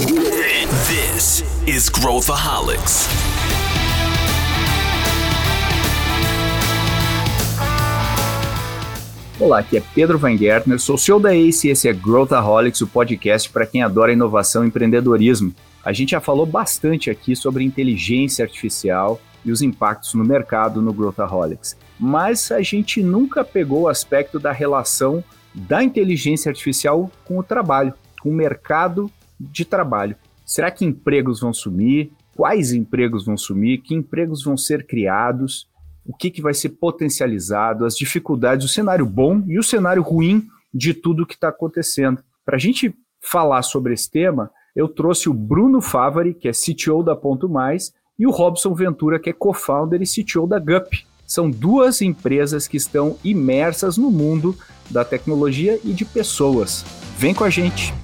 This is Growthaholics. Olá, aqui é Pedro Van Gertner, sou CEO da ACE e esse é Growthaholics, o podcast para quem adora inovação e empreendedorismo. A gente já falou bastante aqui sobre inteligência artificial e os impactos no mercado no Growthaholics, mas a gente nunca pegou o aspecto da relação da inteligência artificial com o trabalho, com o mercado de trabalho. Será que empregos vão sumir? Quais empregos vão sumir? Que empregos vão ser criados? o que, que vai ser potencializado, as dificuldades, o cenário bom e o cenário ruim de tudo que está acontecendo. Para a gente falar sobre esse tema, eu trouxe o Bruno Favari, que é CTO da Ponto Mais, e o Robson Ventura, que é co-founder e CTO da GUP. São duas empresas que estão imersas no mundo da tecnologia e de pessoas. Vem com a gente!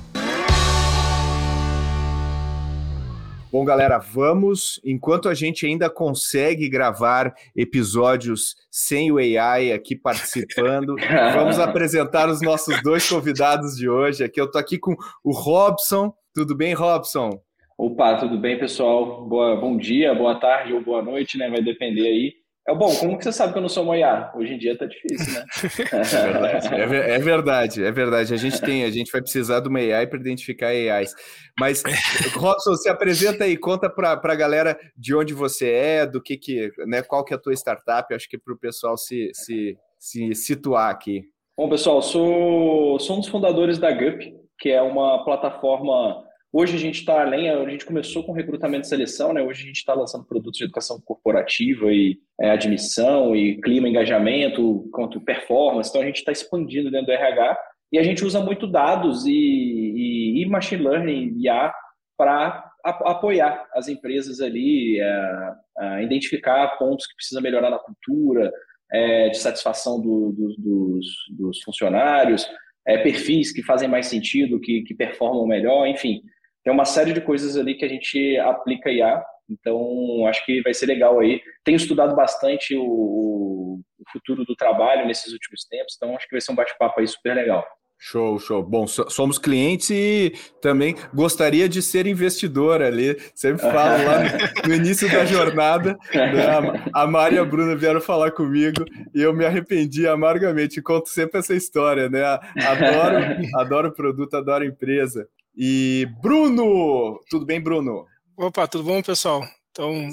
Bom, galera, vamos. Enquanto a gente ainda consegue gravar episódios sem o AI aqui participando, vamos apresentar os nossos dois convidados de hoje. Aqui eu tô aqui com o Robson. Tudo bem, Robson? Opa, tudo bem, pessoal? Boa, bom dia, boa tarde ou boa noite, né? Vai depender aí. É bom, como que você sabe que eu não sou Moiá? Hoje em dia tá difícil, né? É verdade, é, é, verdade, é verdade. A gente tem, a gente vai precisar de uma AI para identificar AIs. Mas, Robson, se apresenta aí, conta para a galera de onde você é, do que que, né, qual que é a tua startup, acho que para o pessoal se, se, se situar aqui. Bom, pessoal, sou, sou um dos fundadores da GUP, que é uma plataforma Hoje a gente está além, a gente começou com recrutamento e seleção, né? Hoje a gente está lançando produtos de educação corporativa e é, admissão e clima, engajamento, quanto performance. Então a gente está expandindo dentro do RH e a gente usa muito dados e, e, e machine learning e IA para apoiar as empresas ali, a, a identificar pontos que precisa melhorar na cultura, é, de satisfação do, do, dos, dos, funcionários, é, perfis que fazem mais sentido, que, que performam melhor, enfim tem uma série de coisas ali que a gente aplica IA, então acho que vai ser legal aí. Tenho estudado bastante o, o futuro do trabalho nesses últimos tempos, então acho que vai ser um bate-papo aí super legal. Show, show. Bom, somos clientes e também gostaria de ser investidor ali. Sempre falo lá no, no início da jornada, né, a Mari e a Bruna vieram falar comigo e eu me arrependi amargamente. Conto sempre essa história, né? Adoro, adoro o produto, adoro a empresa. E Bruno, tudo bem, Bruno? Opa, tudo bom, pessoal? Então,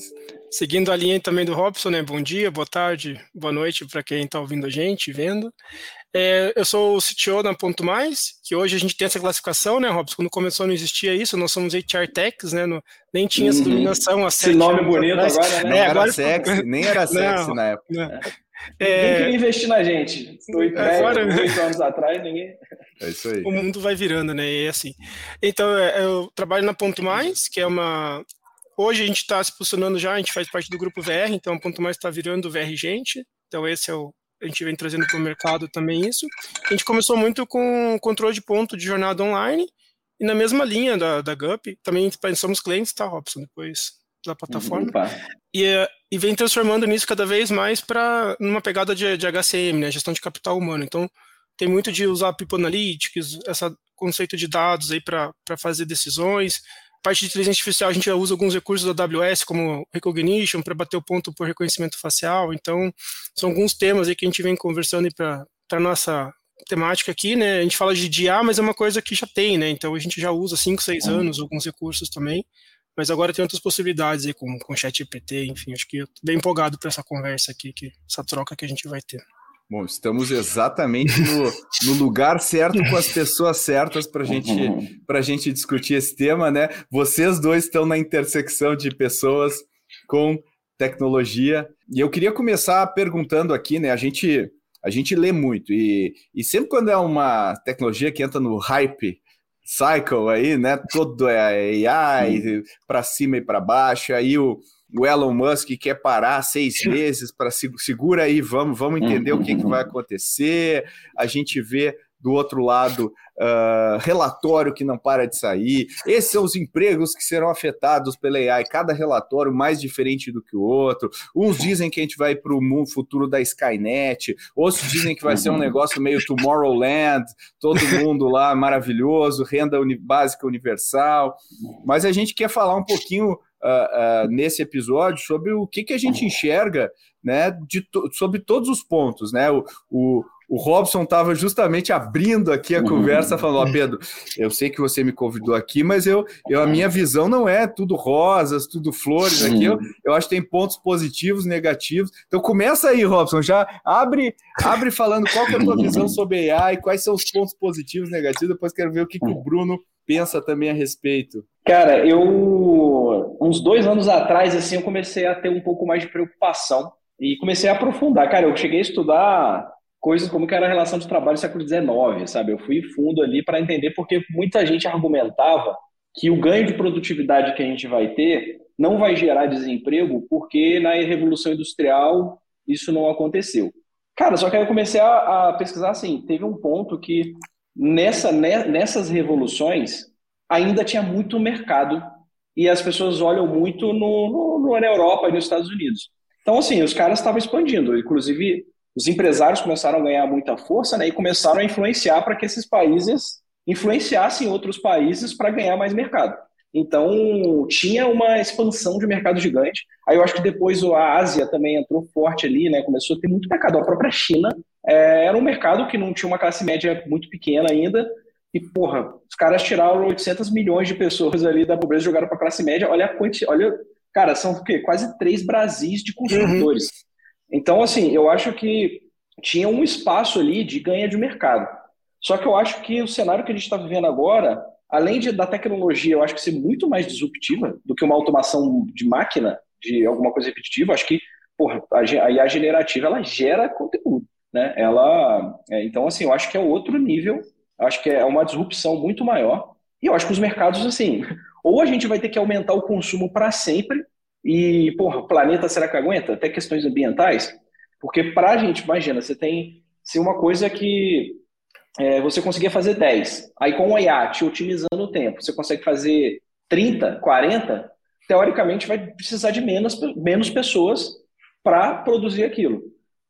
seguindo a linha também do Robson, né? Bom dia, boa tarde, boa noite para quem está ouvindo a gente, vendo. É, eu sou o CTO da Ponto Mais, que hoje a gente tem essa classificação, né, Robson? Quando começou não existia isso, nós somos HR Techs, né? No, nem tinha essa uhum. dominação. Esse nome bonito atrás. agora, né? Não é, agora... era sexy, nem era sexy não, na época. Não. É... Ninguém queria investir na gente. Oito, agora... oito anos atrás, ninguém. É isso aí. O mundo vai virando, né? E é assim. Então, é, eu trabalho na Ponto Mais, que é uma. Hoje a gente está se posicionando já, a gente faz parte do grupo VR, então a Ponto Mais está virando VR Gente. Então, esse é o. A gente vem trazendo para o mercado também isso. A gente começou muito com controle de ponto de jornada online, e na mesma linha da, da GUP, também somos clientes, tá, Robson? Depois da plataforma. E, e vem transformando nisso cada vez mais para numa pegada de, de HCM, né? Gestão de capital humano. Então, tem muito de usar People Analytics, esse conceito de dados aí para fazer decisões. Parte de inteligência artificial, a gente já usa alguns recursos da AWS, como Recognition, para bater o ponto por reconhecimento facial. Então, são alguns temas aí que a gente vem conversando para a nossa temática aqui, né? A gente fala de DIA, mas é uma coisa que já tem, né? Então, a gente já usa 5, 6 uhum. anos alguns recursos também. Mas agora tem outras possibilidades aí com, com chat GPT, enfim, acho que eu tô bem empolgado para essa conversa aqui, que, essa troca que a gente vai ter. Bom, estamos exatamente no, no lugar certo com as pessoas certas para gente, a gente discutir esse tema, né? Vocês dois estão na intersecção de pessoas com tecnologia. E eu queria começar perguntando aqui, né? A gente, a gente lê muito, e, e sempre quando é uma tecnologia que entra no hype cycle aí, né? Todo é AI para cima e para baixo, aí o o Elon Musk quer parar seis meses para segura aí, vamos, vamos entender uhum. o que, que vai acontecer. A gente vê do outro lado, uh, relatório que não para de sair. Esses são os empregos que serão afetados pela AI, cada relatório mais diferente do que o outro. Uns dizem que a gente vai para o futuro da Skynet, outros dizem que vai ser um negócio meio Tomorrowland, todo mundo lá maravilhoso, renda uni básica universal. Mas a gente quer falar um pouquinho uh, uh, nesse episódio sobre o que, que a gente enxerga né, de to sobre todos os pontos. Né? O, o, o Robson estava justamente abrindo aqui a uhum. conversa, falando: Ó, oh, Pedro, eu sei que você me convidou aqui, mas eu, eu, a minha visão não é tudo rosas, tudo flores aqui. Eu, eu acho que tem pontos positivos, negativos. Então começa aí, Robson, já abre, abre falando qual é a tua visão sobre AI, quais são os pontos positivos, negativos. Depois quero ver o que, que o Bruno pensa também a respeito. Cara, eu uns dois anos atrás, assim, eu comecei a ter um pouco mais de preocupação e comecei a aprofundar. Cara, eu cheguei a estudar coisas como que era a relação de trabalho do século XIX, sabe? Eu fui fundo ali para entender porque muita gente argumentava que o ganho de produtividade que a gente vai ter não vai gerar desemprego porque na Revolução Industrial isso não aconteceu. Cara, só que aí eu comecei a, a pesquisar assim, teve um ponto que nessa, nessas revoluções ainda tinha muito mercado e as pessoas olham muito no, no, na Europa e nos Estados Unidos. Então, assim, os caras estavam expandindo. Inclusive, os empresários começaram a ganhar muita força né, e começaram a influenciar para que esses países influenciassem outros países para ganhar mais mercado. Então, tinha uma expansão de mercado gigante. Aí eu acho que depois a Ásia também entrou forte ali, né? Começou a ter muito mercado. A própria China é, era um mercado que não tinha uma classe média muito pequena ainda. E, porra, os caras tiraram 800 milhões de pessoas ali da pobreza e jogaram para a classe média. Olha a quantidade, olha, cara, são o quê? Quase três Brasis de consumidores. Uhum. Então, assim, eu acho que tinha um espaço ali de ganha de mercado. Só que eu acho que o cenário que a gente está vivendo agora, além de, da tecnologia, eu acho que ser muito mais disruptiva do que uma automação de máquina, de alguma coisa repetitiva, acho que porra, a IA generativa ela gera conteúdo. Né? Ela, é, então, assim, eu acho que é outro nível Acho que é uma disrupção muito maior. E eu acho que os mercados, assim, ou a gente vai ter que aumentar o consumo para sempre, e, porra, o planeta será que aguenta? Até questões ambientais. Porque para a gente, imagina, você tem se uma coisa que é, você conseguia fazer 10, aí com o IA te otimizando o tempo, você consegue fazer 30, 40, teoricamente vai precisar de menos, menos pessoas para produzir aquilo.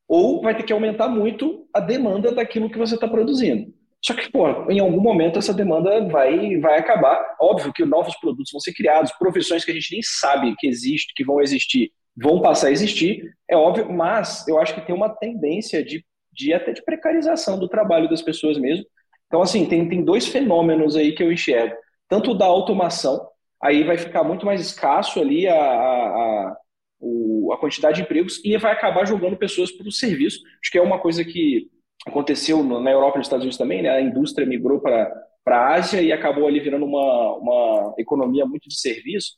Ou vai ter que aumentar muito a demanda daquilo que você está produzindo. Só que, pô, em algum momento essa demanda vai, vai acabar. Óbvio que novos produtos vão ser criados, profissões que a gente nem sabe que existe, que vão existir, vão passar a existir, é óbvio, mas eu acho que tem uma tendência de, de até de precarização do trabalho das pessoas mesmo. Então, assim, tem, tem dois fenômenos aí que eu enxergo. Tanto da automação, aí vai ficar muito mais escasso ali a, a, a, a quantidade de empregos e vai acabar jogando pessoas para o serviço. Acho que é uma coisa que aconteceu na Europa e nos Estados Unidos também, né? A indústria migrou para a Ásia e acabou ali virando uma, uma economia muito de serviço.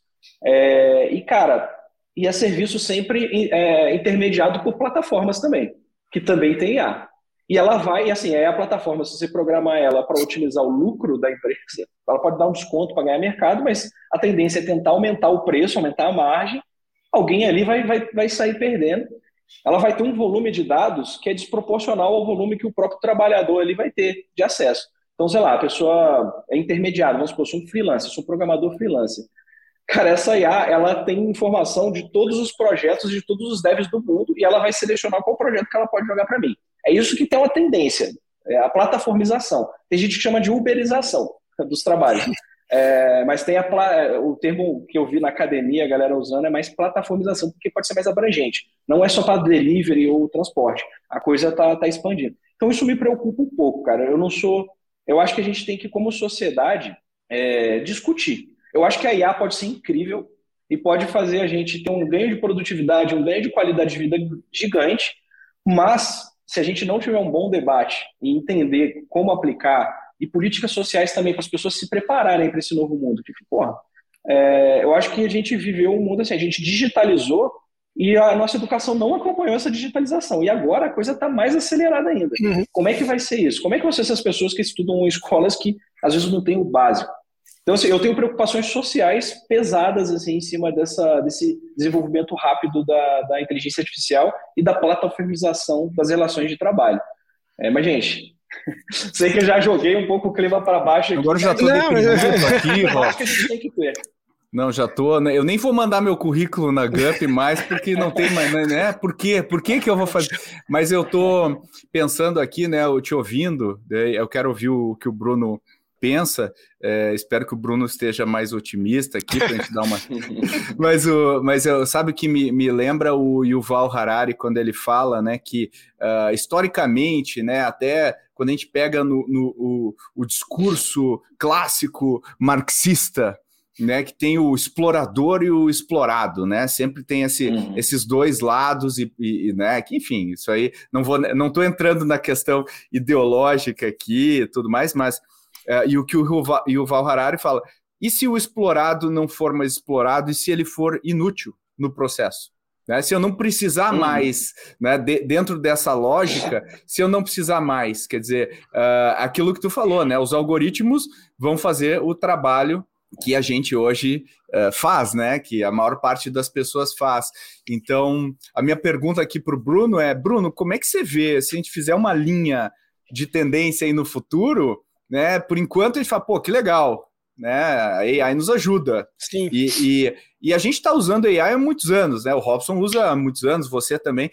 É, e, cara, e é serviço sempre é, intermediado por plataformas também, que também tem IA. E ela vai, e assim, é a plataforma, se você programar ela para otimizar o lucro da empresa, ela pode dar um desconto para ganhar mercado, mas a tendência é tentar aumentar o preço, aumentar a margem, alguém ali vai, vai, vai sair perdendo ela vai ter um volume de dados que é desproporcional ao volume que o próprio trabalhador ali vai ter de acesso. Então, sei lá, a pessoa é intermediária, vamos supor, sou um freelancer, sou um programador freelancer. Cara, essa IA, ela tem informação de todos os projetos, de todos os devs do mundo, e ela vai selecionar qual projeto que ela pode jogar para mim. É isso que tem uma tendência, é a plataformização. Tem gente que chama de uberização dos trabalhos. É, mas tem a, o termo que eu vi na academia a galera usando é mais plataformização, porque pode ser mais abrangente. Não é só para delivery ou transporte. A coisa está tá expandindo. Então isso me preocupa um pouco, cara. Eu não sou. Eu acho que a gente tem que, como sociedade, é, discutir. Eu acho que a IA pode ser incrível e pode fazer a gente ter um ganho de produtividade, um ganho de qualidade de vida gigante, mas se a gente não tiver um bom debate e entender como aplicar e políticas sociais também para as pessoas se prepararem para esse novo mundo. Que, porra, é, eu acho que a gente viveu um mundo assim, a gente digitalizou e a nossa educação não acompanhou essa digitalização. E agora a coisa está mais acelerada ainda. Uhum. Como é que vai ser isso? Como é que vão ser essas pessoas que estudam em escolas que às vezes não têm o básico? Então, assim, eu tenho preocupações sociais pesadas assim, em cima dessa, desse desenvolvimento rápido da, da inteligência artificial e da plataformização das relações de trabalho. É, mas, gente, Sei que eu já joguei um pouco o clima para baixo aqui. Agora já tô não, deprimido aqui, Eu acho que a gente tem que ter. Não, já tô. Né? Eu nem vou mandar meu currículo na GUP mais, porque não tem mais, né, né? Por quê? Por que, que eu vou fazer? Mas eu tô pensando aqui, né? Eu te ouvindo, né, eu quero ouvir o que o Bruno pensa. É, espero que o Bruno esteja mais otimista aqui para a gente dar uma. mas o, mas eu, sabe que me, me lembra o Yuval Harari quando ele fala, né, que uh, historicamente, né, até quando a gente pega no, no o, o discurso clássico marxista né, que tem o explorador e o explorado, né? Sempre tem esse, uhum. esses dois lados e, e, né, que enfim, isso aí não vou, não estou entrando na questão ideológica aqui e tudo mais, mas uh, e o que o Yuval Harari fala, e se o explorado não for mais explorado e se ele for inútil no processo? Né? Se eu não precisar uhum. mais, né, de, dentro dessa lógica, se eu não precisar mais, quer dizer, uh, aquilo que tu falou, né, os algoritmos vão fazer o trabalho que a gente hoje uh, faz, né? Que a maior parte das pessoas faz. Então, a minha pergunta aqui para o Bruno é: Bruno, como é que você vê se a gente fizer uma linha de tendência aí no futuro, né? Por enquanto a gente fala, pô, que legal, né? A AI nos ajuda. Sim. E, e, e a gente está usando AI há muitos anos, né? O Robson usa há muitos anos, você também.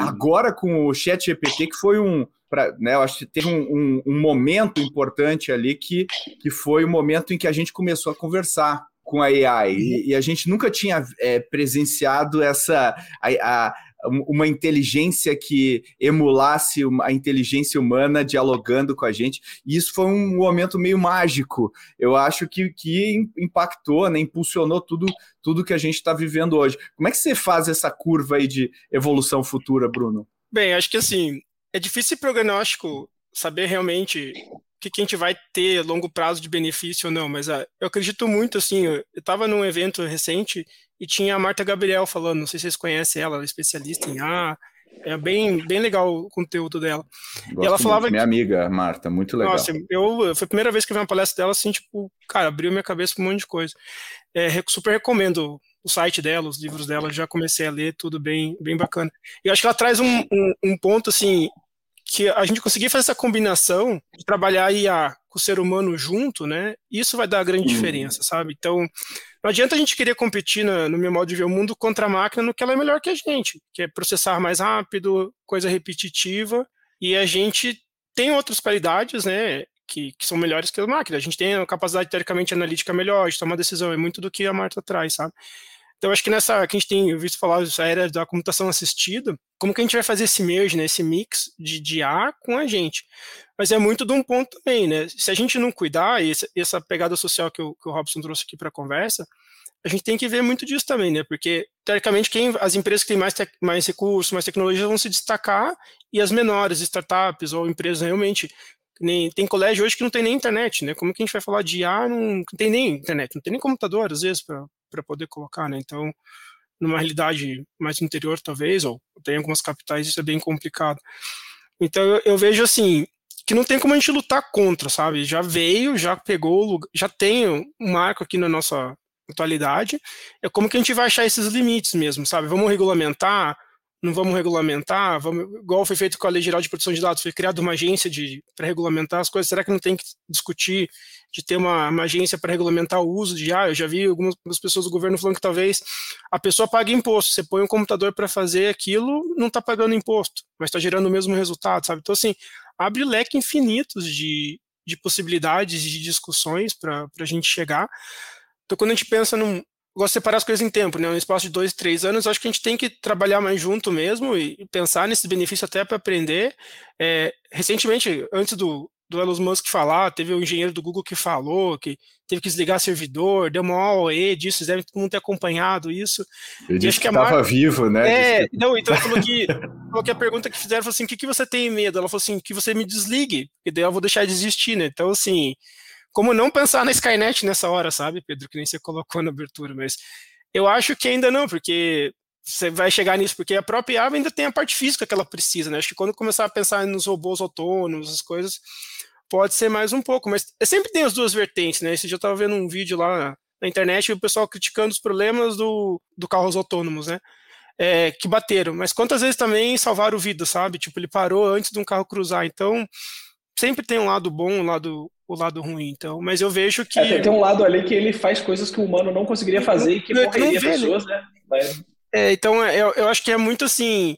Agora com o Chat GPT, que foi um, Pra, né, eu acho que teve um, um, um, momento importante ali que, que foi o momento em que a gente começou a conversar com a AI e, e a gente nunca tinha é, presenciado essa a, a, uma inteligência que emulasse a inteligência humana dialogando com a gente. E isso foi um momento meio mágico. Eu acho que, que impactou né, impulsionou tudo tudo que a gente está vivendo hoje. Como é que você faz essa curva aí de evolução futura Bruno? Bem, acho que assim, é difícil prognóstico saber realmente o que, que a gente vai ter longo prazo de benefício ou não, mas uh, eu acredito muito, assim, eu estava num evento recente e tinha a Marta Gabriel falando, não sei se vocês conhecem ela, ela é especialista em A, é bem, bem legal o conteúdo dela. Gosto e ela falava muito, minha amiga Marta, muito legal. Nossa, eu foi a primeira vez que eu vi uma palestra dela assim, tipo, cara, abriu minha cabeça para um monte de coisa. É, super recomendo o site dela, os livros dela, já comecei a ler, tudo bem, bem bacana. E acho que ela traz um, um, um ponto assim que a gente conseguir fazer essa combinação de trabalhar IA com o ser humano junto, né? Isso vai dar grande uhum. diferença, sabe? Então, não adianta a gente querer competir no, no meu modo de ver o mundo contra a máquina no que ela é melhor que a gente, que é processar mais rápido, coisa repetitiva, e a gente tem outras qualidades, né? Que, que, são melhores que a máquina. A gente tem a capacidade teoricamente analítica melhor de tomar decisão, é muito do que a Marta traz, sabe? Então, acho que nessa que a gente tem visto falar essa era da computação assistida, como que a gente vai fazer esse merge, né, esse mix de, de A com a gente? Mas é muito de um ponto também, né? Se a gente não cuidar, e essa, pegada social que o, que o Robson trouxe aqui para a conversa, a gente tem que ver muito disso também, né? Porque, teoricamente, quem, as empresas que têm mais, tec, mais recursos, mais tecnologia vão se destacar e as menores, startups ou empresas realmente. Nem, tem colégio hoje que não tem nem internet, né? Como que a gente vai falar de IA? Não, não tem nem internet, não tem nem computador, às vezes, para para poder colocar, né? Então, numa realidade mais interior, talvez, ou tem algumas capitais, isso é bem complicado. Então, eu, eu vejo assim, que não tem como a gente lutar contra, sabe? Já veio, já pegou, já tem um marco aqui na nossa atualidade. É como que a gente vai achar esses limites mesmo, sabe? Vamos regulamentar, não vamos regulamentar, vamos, igual foi feito com a Lei Geral de Proteção de Dados, foi criada uma agência para regulamentar as coisas, será que não tem que discutir de ter uma, uma agência para regulamentar o uso de ah, eu já vi algumas pessoas do governo falando que talvez a pessoa pague imposto, você põe um computador para fazer aquilo, não está pagando imposto, mas está gerando o mesmo resultado, sabe? Então, assim, abre leque infinitos de, de possibilidades, de discussões para a gente chegar. Então, quando a gente pensa num, gosto de separar as coisas em tempo, né? No espaço de dois, três anos, acho que a gente tem que trabalhar mais junto mesmo e pensar nesse benefício até para aprender. É, recentemente, antes do, do Elon Musk falar, teve um engenheiro do Google que falou que teve que desligar servidor, deu uma OE disso, vocês devem todo mundo ter acompanhado isso. Ele disse que estava vivo, né? É, não, então ele falou que, falou que a pergunta que fizeram foi assim, o que, que você tem medo? Ela falou assim, que você me desligue, porque daí eu vou deixar de existir, né? Então, assim, como não pensar na Skynet nessa hora, sabe, Pedro, que nem você colocou na abertura, mas eu acho que ainda não, porque você vai chegar nisso, porque a própria ave ainda tem a parte física que ela precisa, né? Acho que quando começar a pensar nos robôs autônomos, as coisas, pode ser mais um pouco, mas sempre tem as duas vertentes, né? Esse eu estava vendo um vídeo lá na internet e o pessoal criticando os problemas do, do carros autônomos, né? É, que bateram, mas quantas vezes também salvaram vida, sabe? Tipo, ele parou antes de um carro cruzar, então sempre tem um lado bom, um lado o lado ruim, então, mas eu vejo que... É, tem um lado ali que ele faz coisas que o humano não conseguiria fazer e que morreria né? pessoas, né? Mas... É, então, é, eu, eu acho que é muito assim,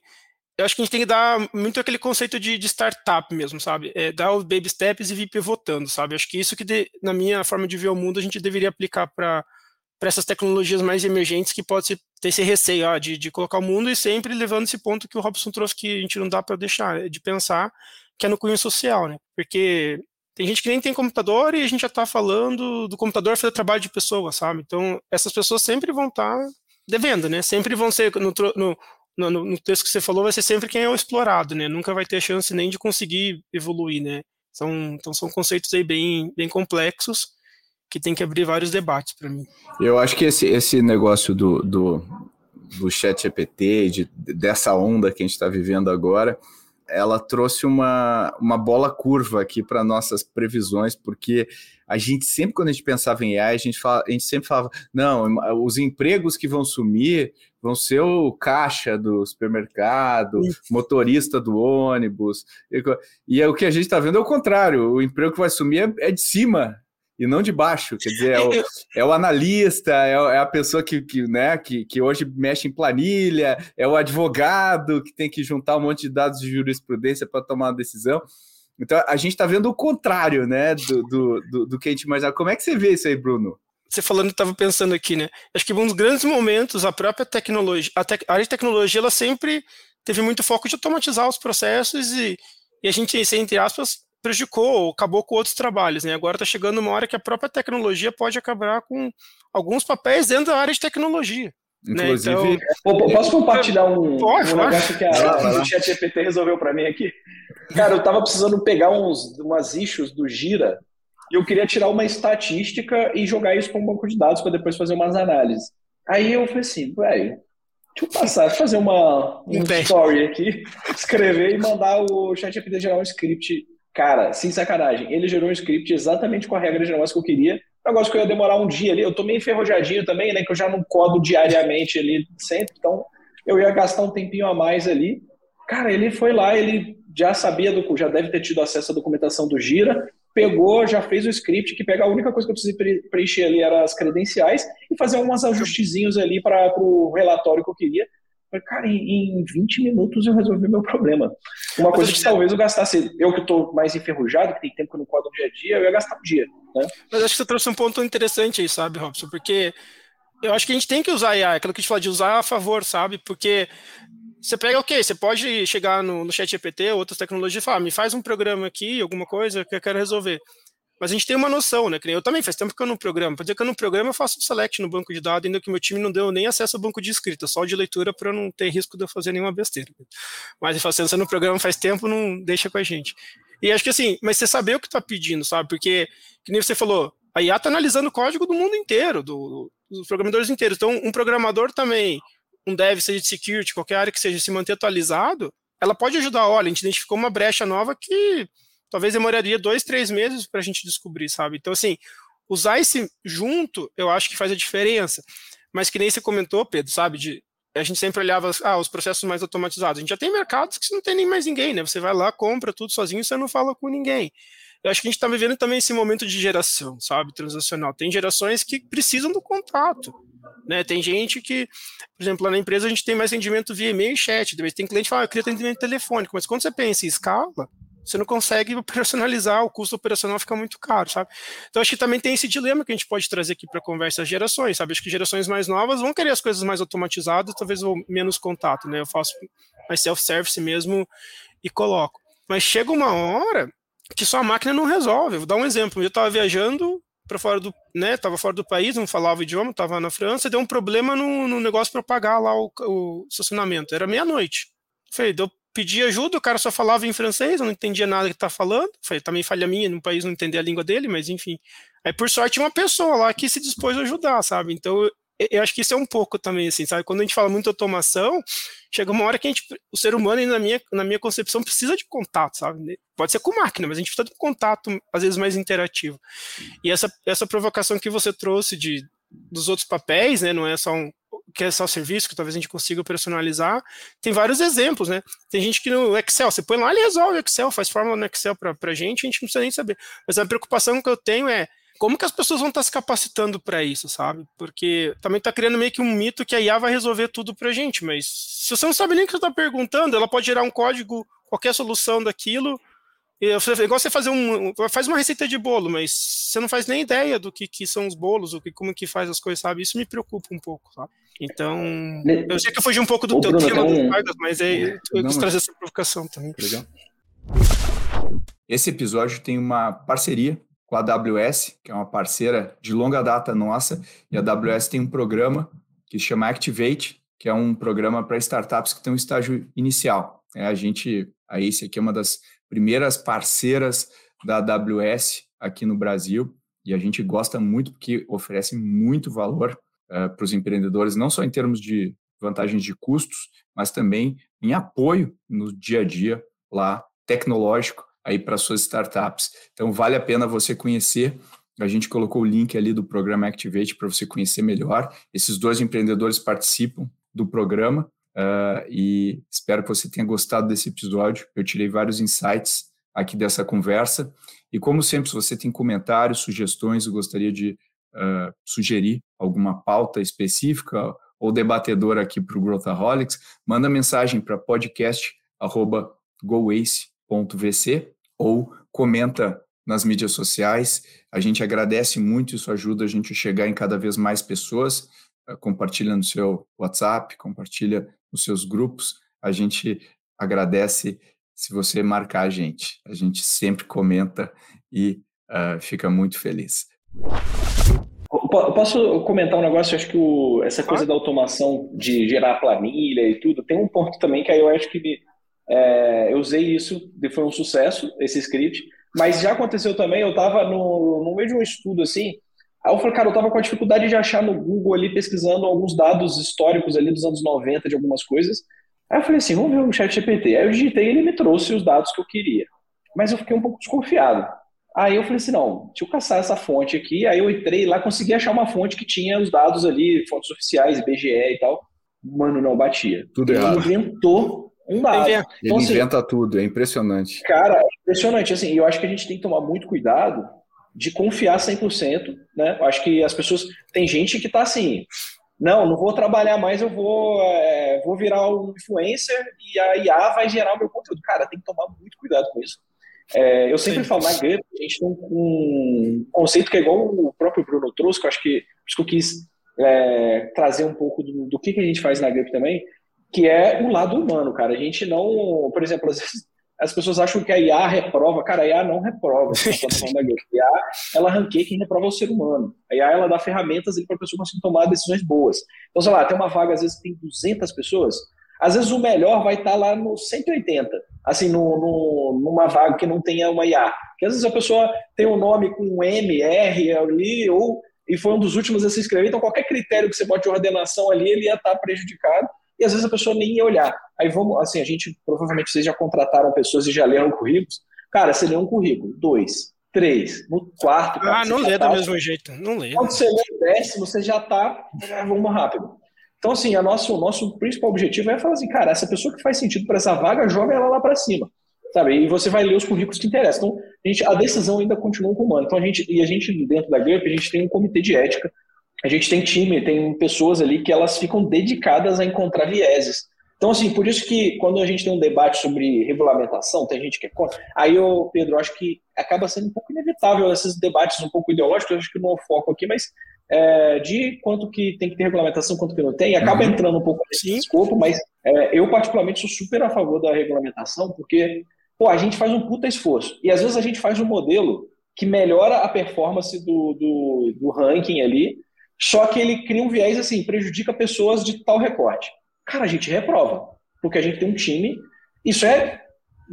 eu acho que a gente tem que dar muito aquele conceito de, de startup mesmo, sabe? É, dar os baby steps e vir pivotando, sabe? Acho que isso que, de, na minha forma de ver o mundo, a gente deveria aplicar para essas tecnologias mais emergentes que pode ter esse receio ó, de, de colocar o mundo e sempre levando esse ponto que o Robson trouxe que a gente não dá para deixar, de pensar que é no cunho social, né? Porque tem gente que nem tem computador e a gente já está falando do computador fazer trabalho de pessoa, sabe? Então, essas pessoas sempre vão estar tá devendo, né? Sempre vão ser, no, no, no, no, texto que você falou, vai ser sempre quem é o explorado, né? Nunca vai ter chance nem de conseguir evoluir, né? São, então, são conceitos aí bem, bem complexos que tem que abrir vários debates para mim. Eu acho que esse, esse negócio do, do, do chat GPT, de, dessa onda que a gente está vivendo agora, ela trouxe uma, uma bola curva aqui para nossas previsões, porque a gente sempre, quando a gente pensava em AI, a gente, fala, a gente sempre falava, não, os empregos que vão sumir vão ser o caixa do supermercado, motorista do ônibus, e, e é, o que a gente está vendo é o contrário, o emprego que vai sumir é, é de cima, e não de baixo. Quer dizer, é o, é o analista, é, é, a pessoa que, que, né, que, que hoje mexe em planilha, é o advogado que tem que juntar um monte de dados de jurisprudência para tomar uma decisão. Então, a gente está vendo o contrário né, do, do, do, do, que a gente imaginava. Como é que você vê isso aí, Bruno? Você falando, estava pensando aqui, né? Acho que um dos grandes momentos, a própria tecnologia, a, a área de tecnologia, ela sempre teve muito foco de automatizar os processos e, e a gente, entre aspas, prejudicou, acabou com outros trabalhos, né? Agora está chegando uma hora que a própria tecnologia pode acabar com alguns papéis dentro da área de tecnologia. Né? Inclusive, né? então, posso compartilhar um, pode, um negócio que a, o ChatGPT resolveu para mim aqui? Cara, eu estava precisando pegar uns, umas issues do Gira e eu queria tirar uma estatística e jogar isso para um banco de dados para depois fazer umas análises. Aí eu falei assim, velho, deixa eu passar, fazer uma um story aqui, escrever e mandar o ChatGPT gerar um script Cara, sem sacanagem, ele gerou um script exatamente com a regra de negócio que eu queria. Negócio que eu ia demorar um dia ali. Eu tô meio enferrujadinho também, né? Que eu já não codo diariamente ali sempre. Então, eu ia gastar um tempinho a mais ali. Cara, ele foi lá, ele já sabia, do, já deve ter tido acesso à documentação do Gira, pegou, já fez o script, que pega a única coisa que eu precisei preencher ali era as credenciais e fazer alguns ajustezinhos ali para o relatório que eu queria. Falei, cara, em, em 20 minutos eu resolvi meu problema. Uma coisa que talvez eu gastasse, eu que estou mais enferrujado, que tem tempo que eu não no dia a dia, eu ia gastar um dia. Né? Mas acho que você trouxe um ponto interessante aí, sabe, Robson? Porque eu acho que a gente tem que usar AI, aquilo que a gente fala de usar a favor, sabe? Porque você pega, ok, você pode chegar no, no chat GPT, outras tecnologias, e falar, ah, me faz um programa aqui, alguma coisa que eu quero resolver. Mas a gente tem uma noção, né? Eu também faz tempo que eu não programo. Para dizer que eu não programo, eu faço um select no banco de dados, ainda que meu time não deu nem acesso ao banco de escrita, só de leitura para não ter risco de eu fazer nenhuma besteira. Mas se você não programa faz tempo, não deixa com a gente. E acho que assim, mas você saber o que está pedindo, sabe? Porque, que nem você falou, a IA está analisando o código do mundo inteiro, do, dos programadores inteiros. Então, um programador também, um dev, seja de security, qualquer área que seja, se manter atualizado, ela pode ajudar. Olha, a gente identificou uma brecha nova que talvez demoraria dois, três meses para a gente descobrir, sabe? Então, assim, usar esse junto, eu acho que faz a diferença. Mas que nem você comentou, Pedro, sabe? De, a gente sempre olhava ah, os processos mais automatizados. A gente já tem mercados que não tem nem mais ninguém, né? Você vai lá, compra tudo sozinho, você não fala com ninguém. Eu acho que a gente está vivendo também esse momento de geração, sabe, transacional. Tem gerações que precisam do contato, né? Tem gente que, por exemplo, lá na empresa a gente tem mais rendimento via e-mail e chat. Tem cliente que fala, ah, eu queria atendimento telefônico, mas quando você pensa em escala, você não consegue operacionalizar, o custo operacional fica muito caro, sabe? Então acho que também tem esse dilema que a gente pode trazer aqui para conversa as gerações, sabe? Acho que gerações mais novas vão querer as coisas mais automatizadas, talvez menos contato, né? Eu faço mais self-service mesmo e coloco. Mas chega uma hora que sua máquina não resolve. Vou dar um exemplo. Eu estava viajando para fora do, né? Tava fora do país, não falava o idioma, estava na França, deu um problema no, no negócio para pagar lá o, o estacionamento. Era meia-noite. Falei, deu pedi ajuda, o cara só falava em francês, eu não entendia nada que tá falando. Foi também falha minha no país não entender a língua dele, mas enfim. Aí por sorte uma pessoa lá que se dispôs a ajudar, sabe? Então eu, eu acho que isso é um pouco também assim, sabe? Quando a gente fala muito automação, chega uma hora que a gente, o ser humano, na minha, na minha concepção, precisa de contato, sabe? Pode ser com máquina, mas a gente precisa de um contato, às vezes, mais interativo. E essa, essa provocação que você trouxe de, dos outros papéis, né? Não é só um, que é só serviço, que talvez a gente consiga personalizar. Tem vários exemplos, né? Tem gente que no Excel, você põe lá, ele resolve o Excel, faz fórmula no Excel para a gente, a gente não precisa nem saber. Mas a preocupação que eu tenho é como que as pessoas vão estar se capacitando para isso, sabe? Porque também está criando meio que um mito que a IA vai resolver tudo para a gente, mas se você não sabe nem o que você está perguntando, ela pode gerar um código, qualquer solução daquilo, igual você fazer um. Faz uma receita de bolo, mas você não faz nem ideia do que, que são os bolos, o que, como que faz as coisas, sabe? Isso me preocupa um pouco, sabe? Então. Eu sei que eu fugi um pouco do Ô, teu Bruno, tema dos mas é, eu quis trazer essa provocação também. Legal. Esse episódio tem uma parceria com a AWS, que é uma parceira de longa data nossa, e a AWS tem um programa que se chama Activate, que é um programa para startups que tem um estágio inicial. É, a gente, a Ace aqui é uma das primeiras parceiras da AWS aqui no Brasil e a gente gosta muito porque oferece muito valor uh, para os empreendedores, não só em termos de vantagens de custos, mas também em apoio no dia a dia lá tecnológico aí para suas startups. Então vale a pena você conhecer. A gente colocou o link ali do programa Activate para você conhecer melhor. Esses dois empreendedores participam do programa Uh, e espero que você tenha gostado desse episódio. Eu tirei vários insights aqui dessa conversa. E como sempre, se você tem comentários, sugestões, eu gostaria de uh, sugerir alguma pauta específica ou debatedora aqui para o Growthaholics, manda mensagem para podcast.goace.vc ou comenta nas mídias sociais. A gente agradece muito, isso ajuda a gente a chegar em cada vez mais pessoas. Uh, compartilha no seu WhatsApp, compartilha nos seus grupos. A gente agradece se você marcar a gente. A gente sempre comenta e uh, fica muito feliz. Posso comentar um negócio? Eu acho que o, essa coisa da automação de gerar planilha e tudo, tem um ponto também que aí eu acho que é, eu usei isso, foi um sucesso, esse script, mas já aconteceu também, eu estava no, no meio de um estudo assim, Aí eu falei, cara, eu tava com a dificuldade de achar no Google ali, pesquisando alguns dados históricos ali dos anos 90 de algumas coisas. Aí eu falei assim, vamos ver o chat GPT. Aí eu digitei e ele me trouxe os dados que eu queria. Mas eu fiquei um pouco desconfiado. Aí eu falei assim, não, deixa eu caçar essa fonte aqui. Aí eu entrei lá, consegui achar uma fonte que tinha os dados ali, fontes oficiais, IBGE e tal. Mano, não batia. Tudo errado. Ele inventou um dado. Ele então, assim, inventa tudo, é impressionante. Cara, é impressionante. Assim, eu acho que a gente tem que tomar muito cuidado de confiar 100%, né? Acho que as pessoas tem gente que está assim, não, não vou trabalhar mais, eu vou, é, vou virar um influencer e a IA vai gerar o meu conteúdo. Cara, tem que tomar muito cuidado com isso. É, eu sempre Sim. falo na GUP, a gente tem um, conceito que é igual o próprio Bruno trouxe, que eu acho que, acho que eu quis é, trazer um pouco do, do que, que a gente faz na GUP também, que é o lado humano, cara. A gente não, por exemplo, às vezes as pessoas acham que a IA reprova. Cara, a IA não reprova. A IA, ela ranqueia quem reprova é o ser humano. A IA, ela dá ferramentas para a pessoa conseguir tomar decisões boas. Então, sei lá, tem uma vaga, às vezes tem 200 pessoas, às vezes o melhor vai estar lá no 180, assim, no, no, numa vaga que não tenha uma IA. Porque às vezes a pessoa tem um nome com um M, R ali, ou e foi um dos últimos a se inscrever, então qualquer critério que você bote de ordenação ali, ele ia estar prejudicado e às vezes a pessoa nem ia olhar. Aí vamos, assim, a gente, provavelmente vocês já contrataram pessoas e já leram currículos. Cara, você lê um currículo, dois, três, no quarto. Cara, ah, não lê tá, do mesmo jeito, não lê. Quando você lê o décimo, você já tá, vamos rápido. Então, assim, a nosso, o nosso principal objetivo é falar assim, cara, essa pessoa que faz sentido para essa vaga, joga ela lá para cima. Sabe? E você vai ler os currículos que interessam. Então, a, gente, a decisão ainda continua com o humano. Então, a gente, e a gente, dentro da GUP, a gente tem um comitê de ética a gente tem time, tem pessoas ali que elas ficam dedicadas a encontrar vieses. Então, assim, por isso que quando a gente tem um debate sobre regulamentação, tem gente que é contra. Aí, eu, Pedro, acho que acaba sendo um pouco inevitável esses debates um pouco ideológicos, acho que não é o foco aqui, mas é, de quanto que tem que ter regulamentação, quanto que não tem, acaba uhum. entrando um pouco nesse escopo, mas é, eu, particularmente, sou super a favor da regulamentação, porque pô, a gente faz um puta esforço. E às vezes a gente faz um modelo que melhora a performance do, do, do ranking ali, só que ele cria um viés assim, prejudica pessoas de tal recorte. Cara, a gente reprova, porque a gente tem um time, isso é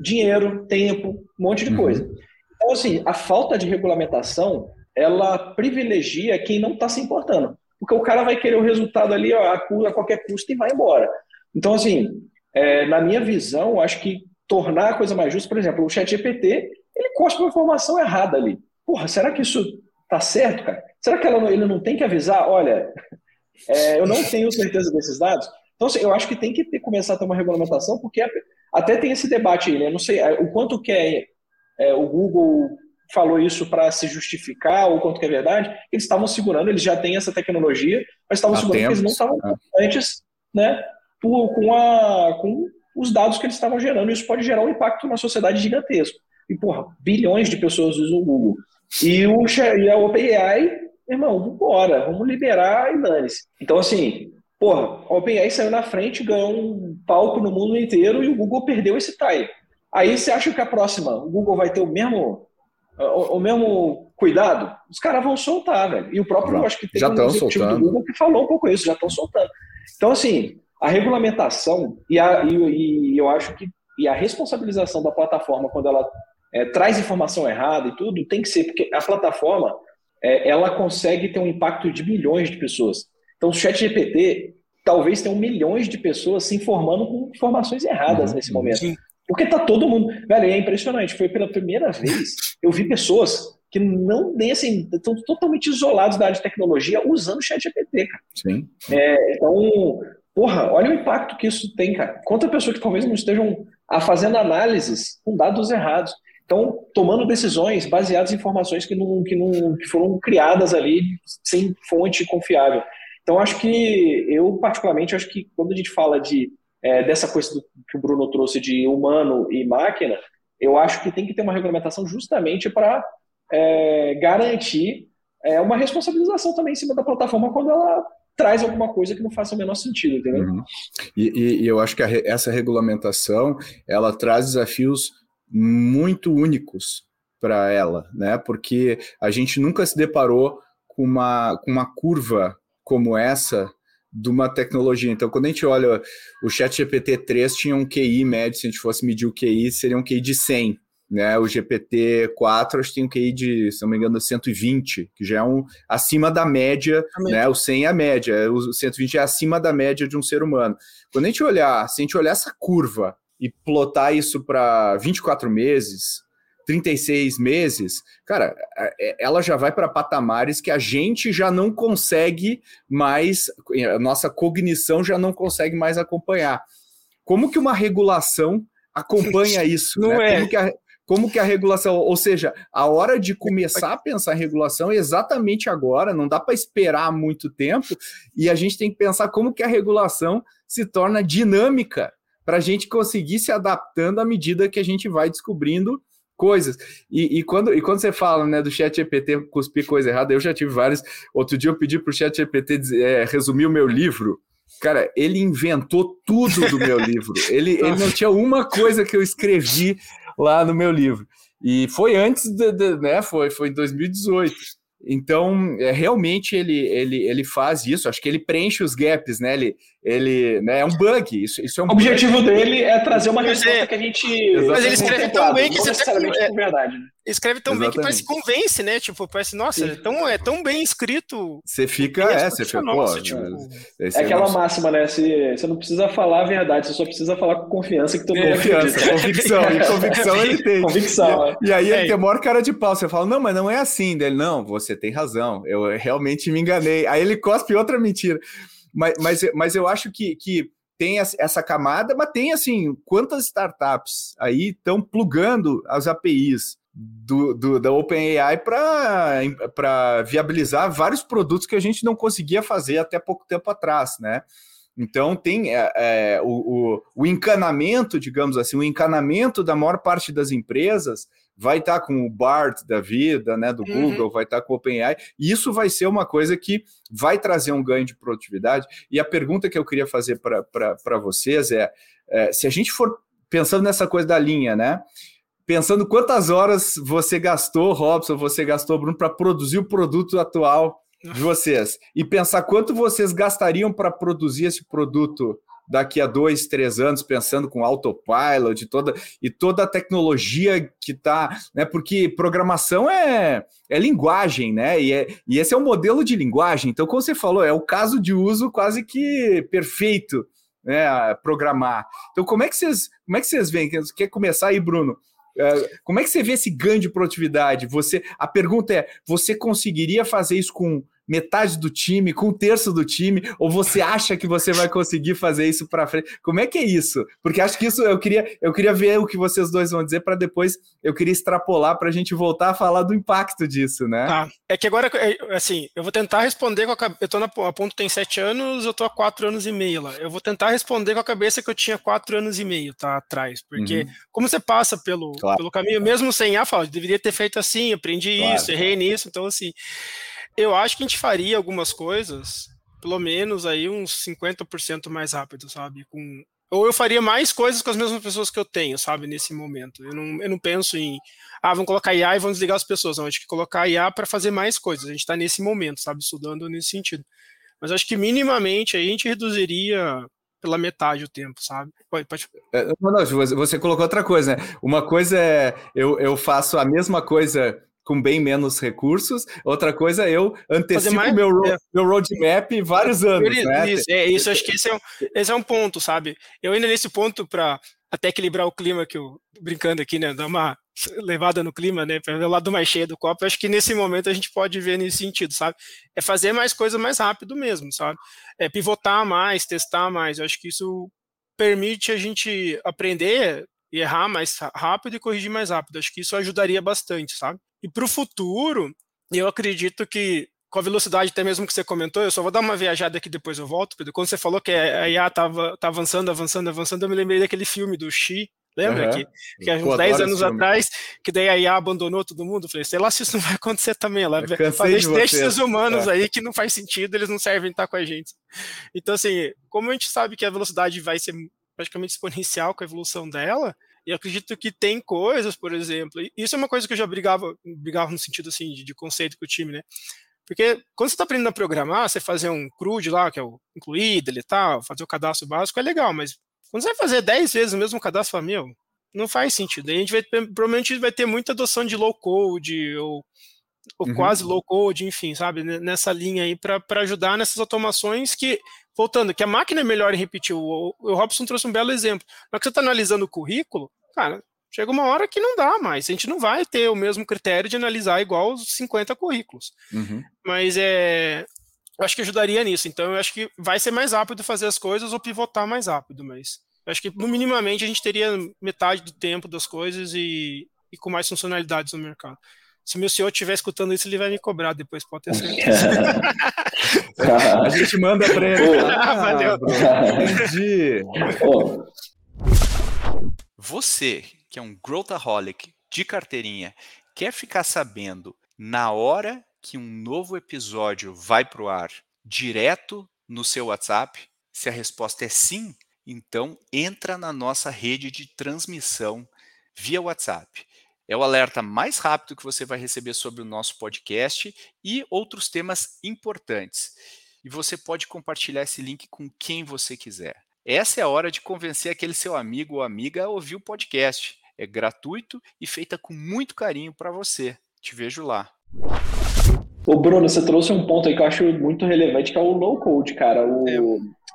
dinheiro, tempo, um monte de uhum. coisa. Então, assim, a falta de regulamentação, ela privilegia quem não está se importando. Porque o cara vai querer o resultado ali ó, a qualquer custo e vai embora. Então, assim, é, na minha visão, acho que tornar a coisa mais justa, por exemplo, o chat GPT, ele cospe uma informação errada ali. Porra, será que isso tá certo, cara? Será que ela, ele não tem que avisar? Olha, É, eu não tenho certeza desses dados. Então, assim, eu acho que tem que ter, começar a ter uma regulamentação, porque até tem esse debate aí, né? Não sei é, o quanto que é, é o Google falou isso para se justificar ou quanto que é verdade. Eles estavam segurando, eles já têm essa tecnologia, mas estavam segurando tempos, que eles não estavam é. antes, né? Por, com, a, com os dados que eles estavam gerando. Isso pode gerar um impacto na sociedade gigantesco. E, porra, bilhões de pessoas usam o Google. E, o, e a OpenAI, irmão, vambora, vamos liberar e dane-se. Então, assim, porra, a OpenAI saiu na frente, ganhou um palco no mundo inteiro e o Google perdeu esse time. Aí você acha que a próxima, o Google vai ter o mesmo, o, o mesmo cuidado? Os caras vão soltar, velho. E o próprio, acho que tem já um executivo do Google que falou um pouco isso, já estão soltando. Então, assim, a regulamentação e, a, e, e eu acho que e a responsabilização da plataforma quando ela é, traz informação errada e tudo, tem que ser, porque a plataforma é, ela consegue ter um impacto de milhões de pessoas. Então, o chat GPT talvez tenha milhões de pessoas se informando com informações erradas uhum, nesse momento. Sim. Porque tá todo mundo. Velho, é impressionante. Foi pela primeira vez eu vi pessoas que não nem assim, estão totalmente isolados da área de tecnologia usando o chat GPT, cara. Sim. É, então, porra, olha o impacto que isso tem, cara. Quanta pessoa que talvez não estejam a fazendo análises com dados errados. Então, tomando decisões baseadas em informações que, não, que, não, que foram criadas ali sem fonte confiável. Então, acho que eu, particularmente, acho que quando a gente fala de, é, dessa coisa do, que o Bruno trouxe de humano e máquina, eu acho que tem que ter uma regulamentação justamente para é, garantir é, uma responsabilização também em cima da plataforma quando ela traz alguma coisa que não faça o menor sentido, entendeu? Uhum. E, e, e, eu acho que a, essa regulamentação ela traz desafios muito únicos para ela, né? Porque a gente nunca se deparou com uma, com uma curva como essa de uma tecnologia. Então, quando a gente olha o Chat GPT 3 tinha um QI médio, se a gente fosse medir o QI, seria um QI de 100. Né, o GPT-4 acho que tem um QI de, se não me engano, 120, que já é um acima da média, né? O 100 é a média, o 120 é acima da média de um ser humano. Quando a gente olhar, se a gente olhar essa curva e plotar isso para 24 meses, 36 meses, cara, é, ela já vai para patamares que a gente já não consegue mais, a nossa cognição já não consegue mais acompanhar. Como que uma regulação acompanha isso? Não né? é. Como que, a, como que a regulação, ou seja, a hora de começar a pensar em regulação é exatamente agora, não dá para esperar muito tempo, e a gente tem que pensar como que a regulação se torna dinâmica para a gente conseguir se adaptando à medida que a gente vai descobrindo coisas. E, e, quando, e quando você fala né, do chat GPT cuspir coisa errada, eu já tive vários. Outro dia eu pedi para o chat GPT é, resumir o meu livro. Cara, ele inventou tudo do meu livro. Ele, ele não tinha uma coisa que eu escrevi lá no meu livro. E foi antes, de, de, né? Foi, foi em 2018. Então, é, realmente ele, ele, ele faz isso, acho que ele preenche os gaps, né? Ele, ele né, é um bug. Isso, isso é um o objetivo bug. dele é trazer uma resposta que a gente. Mas ele escreve tão bem que você necessariamente é, verdade. Né? Escreve tão Exatamente. bem que parece convence, né? Tipo, parece, nossa, é tão, é tão bem escrito. Você fica, é, você fica, nossa, tipo, é, é aquela nosso... máxima, né? Você, você não precisa falar a verdade, você só precisa falar com confiança que todo mundo Confiança, convicção, e convicção ele tem. Convicção, e, e aí ele tem a maior cara de pau, você fala, não, mas não é assim. Dele, não, você tem razão, eu realmente me enganei. Aí ele cospe outra mentira. Mas, mas, mas eu acho que, que tem essa camada, mas tem assim, quantas startups aí estão plugando as APIs do, do da OpenAI para viabilizar vários produtos que a gente não conseguia fazer até pouco tempo atrás, né? Então tem é, é, o, o, o, encanamento, digamos assim, o encanamento da maior parte das empresas vai estar tá com o BART da vida, né, do uhum. Google, vai estar tá com o OpenAI, e isso vai ser uma coisa que vai trazer um ganho de produtividade. E a pergunta que eu queria fazer para vocês é, é, se a gente for pensando nessa coisa da linha, né, pensando quantas horas você gastou, Robson, você gastou, Bruno, para produzir o produto atual de vocês e pensar quanto vocês gastariam para produzir esse produto daqui a dois, três anos, pensando com autopilot e toda, e toda a tecnologia que está, né? Porque programação é, é linguagem, né? E, é, e esse é o modelo de linguagem. Então, como você falou, é o caso de uso quase que perfeito, né? Programar. Então, como é que vocês, como é que vocês veem? Quer começar aí, Bruno? É, como é que você vê esse ganho de produtividade? Você, a pergunta é: você conseguiria fazer isso com metade do time, com um terço do time, ou você acha que você vai conseguir fazer isso para frente? Como é que é isso? Porque acho que isso eu queria, eu queria ver o que vocês dois vão dizer para depois eu queria extrapolar para a gente voltar a falar do impacto disso, né? Tá. É que agora, é, assim, eu vou tentar responder com a eu tô na a ponto tem sete anos, eu tô há quatro anos e meio lá. Eu vou tentar responder com a cabeça que eu tinha quatro anos e meio, tá, atrás, porque uhum. como você passa pelo, claro. pelo caminho, mesmo sem a fala, deveria ter feito assim, aprendi claro. isso, errei nisso, então assim, eu acho que a gente faria algumas coisas, pelo menos aí uns 50% mais rápido, sabe? Com, ou eu faria mais coisas com as mesmas pessoas que eu tenho, sabe, nesse momento. Eu não, eu não penso em, ah, vamos colocar IA e vamos desligar as pessoas. Não, a gente tem que colocar IA para fazer mais coisas. A gente está nesse momento, sabe, estudando nesse sentido. Mas acho que minimamente a gente reduziria pela metade o tempo, sabe? Pode, pode... É, não, não, você colocou outra coisa, né? Uma coisa é eu, eu faço a mesma coisa com bem menos recursos. Outra coisa, eu antecipo mais, meu, ro é. meu roadmap vários anos. Isso, né? isso, é, isso acho que esse é, um, esse é um ponto, sabe? Eu ainda nesse ponto para até equilibrar o clima que eu brincando aqui, né, dar uma levada no clima, né, para ver o lado mais cheio do copo. acho que nesse momento a gente pode ver nesse sentido, sabe? É fazer mais coisa mais rápido mesmo, sabe? É pivotar mais, testar mais. Eu acho que isso permite a gente aprender e errar mais rápido e corrigir mais rápido. Acho que isso ajudaria bastante, sabe? E para o futuro, eu acredito que com a velocidade até mesmo que você comentou, eu só vou dar uma viajada aqui depois eu volto, porque quando você falou que a IA estava tá avançando, avançando, avançando, eu me lembrei daquele filme do Xi, lembra? Uhum. Que, que há uns 10 anos atrás, que daí a IA abandonou todo mundo, eu falei, sei lá se isso não vai acontecer também, ela deixa, de esses humanos é. aí que não faz sentido, eles não servem estar com a gente. Então assim, como a gente sabe que a velocidade vai ser praticamente exponencial com a evolução dela, e acredito que tem coisas, por exemplo, isso é uma coisa que eu já brigava, brigava no sentido assim de, de conceito com o time, né? Porque quando você está aprendendo a programar, você fazer um CRUD lá, que é o incluir, deletar, fazer o cadastro básico, é legal, mas quando você vai fazer 10 vezes o mesmo cadastro, fala, meu, não faz sentido. Aí a gente vai, provavelmente vai ter muita adoção de low code ou, ou uhum. quase low code, enfim, sabe, nessa linha aí para ajudar nessas automações que, voltando, que a máquina é melhor em repetir. O, o Robson trouxe um belo exemplo. Na que você está analisando o currículo, cara, chega uma hora que não dá mais. A gente não vai ter o mesmo critério de analisar igual os 50 currículos. Uhum. Mas é. Eu acho que ajudaria nisso. Então, eu acho que vai ser mais rápido fazer as coisas ou pivotar mais rápido, mas. Eu acho que, no minimamente, a gente teria metade do tempo das coisas e, e com mais funcionalidades no mercado. Se meu senhor estiver escutando isso, ele vai me cobrar depois, pode ter certeza. a gente manda para ele. Ah, valeu. Entendi. Você, que é um growthaholic de carteirinha, quer ficar sabendo na hora que um novo episódio vai para o ar direto no seu WhatsApp? Se a resposta é sim, então entra na nossa rede de transmissão via WhatsApp. É o alerta mais rápido que você vai receber sobre o nosso podcast e outros temas importantes. E você pode compartilhar esse link com quem você quiser. Essa é a hora de convencer aquele seu amigo ou amiga a ouvir o podcast. É gratuito e feita com muito carinho para você. Te vejo lá. Ô Bruno, você trouxe um ponto aí que eu acho muito relevante, que é o low code, cara. O, é.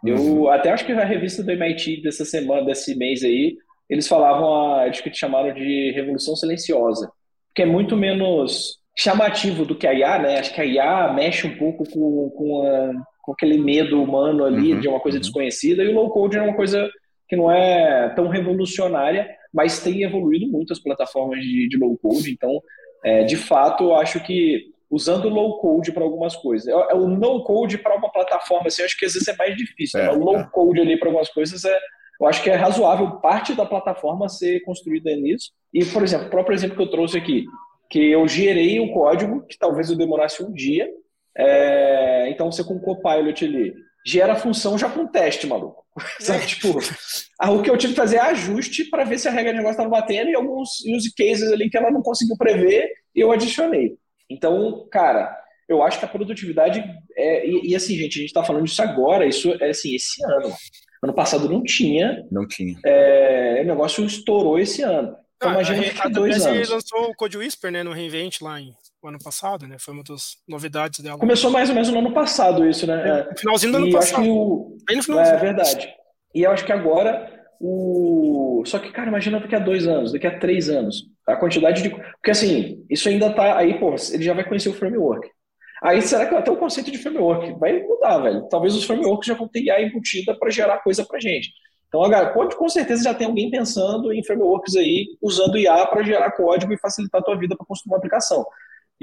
Eu uhum. até acho que a revista do MIT dessa semana, desse mês aí, eles falavam, a, acho que chamaram de revolução silenciosa, que é muito menos chamativo do que a IA, né? Acho que a IA mexe um pouco com, com a, com aquele medo humano ali uhum, de uma coisa uhum. desconhecida, e o low code é uma coisa que não é tão revolucionária, mas tem evoluído muito as plataformas de, de low code, então, é, de fato, eu acho que usando low code para algumas coisas. É, é, o no code para uma plataforma, assim, eu acho que às vezes é mais difícil. É, né? O low é. code ali para algumas coisas é, eu acho que é razoável parte da plataforma ser construída nisso. E, por exemplo, o próprio exemplo que eu trouxe aqui, que eu gerei o código, que talvez eu demorasse um dia, é, então você com o Copilot ali gera a função já com teste, maluco. Sabe? tipo, o que eu tive que fazer é ajuste para ver se a regra de negócio estava batendo e alguns use cases ali que ela não conseguiu prever e eu adicionei. Então, cara, eu acho que a produtividade é. E, e assim, gente, a gente está falando disso agora, isso é assim, esse ano. Ano passado não tinha. Não tinha. É, o negócio estourou esse ano. Então, ah, imagina a, dois anos. lançou o Code Whisper né, no Reinvent lá em o ano passado, né? Foi uma das novidades dela. Começou mais ou menos no ano passado isso, né? No finalzinho do ano passado. O... Bem no finalzinho. É verdade. E eu acho que agora o. Só que, cara, imagina daqui a dois anos, daqui a três anos. A quantidade de. Porque assim, isso ainda tá. Aí, pô, ele já vai conhecer o framework. Aí será que até o conceito de framework vai mudar, velho? Talvez os frameworks já vão ter IA embutida para gerar coisa para gente. Então, pode com certeza já tem alguém pensando em frameworks aí, usando IA para gerar código e facilitar a tua vida para construir uma aplicação.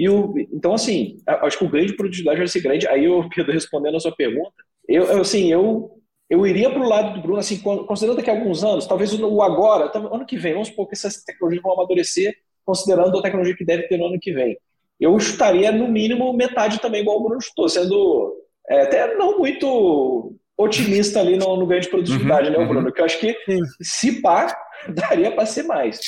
E o, então, assim, acho que o ganho de produtividade vai ser grande. Aí, eu, Pedro, respondendo a sua pergunta, eu, assim, eu, eu iria para o lado do Bruno, assim, considerando daqui a alguns anos, talvez o agora, ano que vem, vamos supor que essas tecnologias vão amadurecer, considerando a tecnologia que deve ter no ano que vem eu chutaria no mínimo metade também, igual o Bruno chutou, sendo é, até não muito otimista ali no, no ganho de produtividade, uhum, né, Bruno? Uhum. Que eu acho que se pá, daria para ser mais.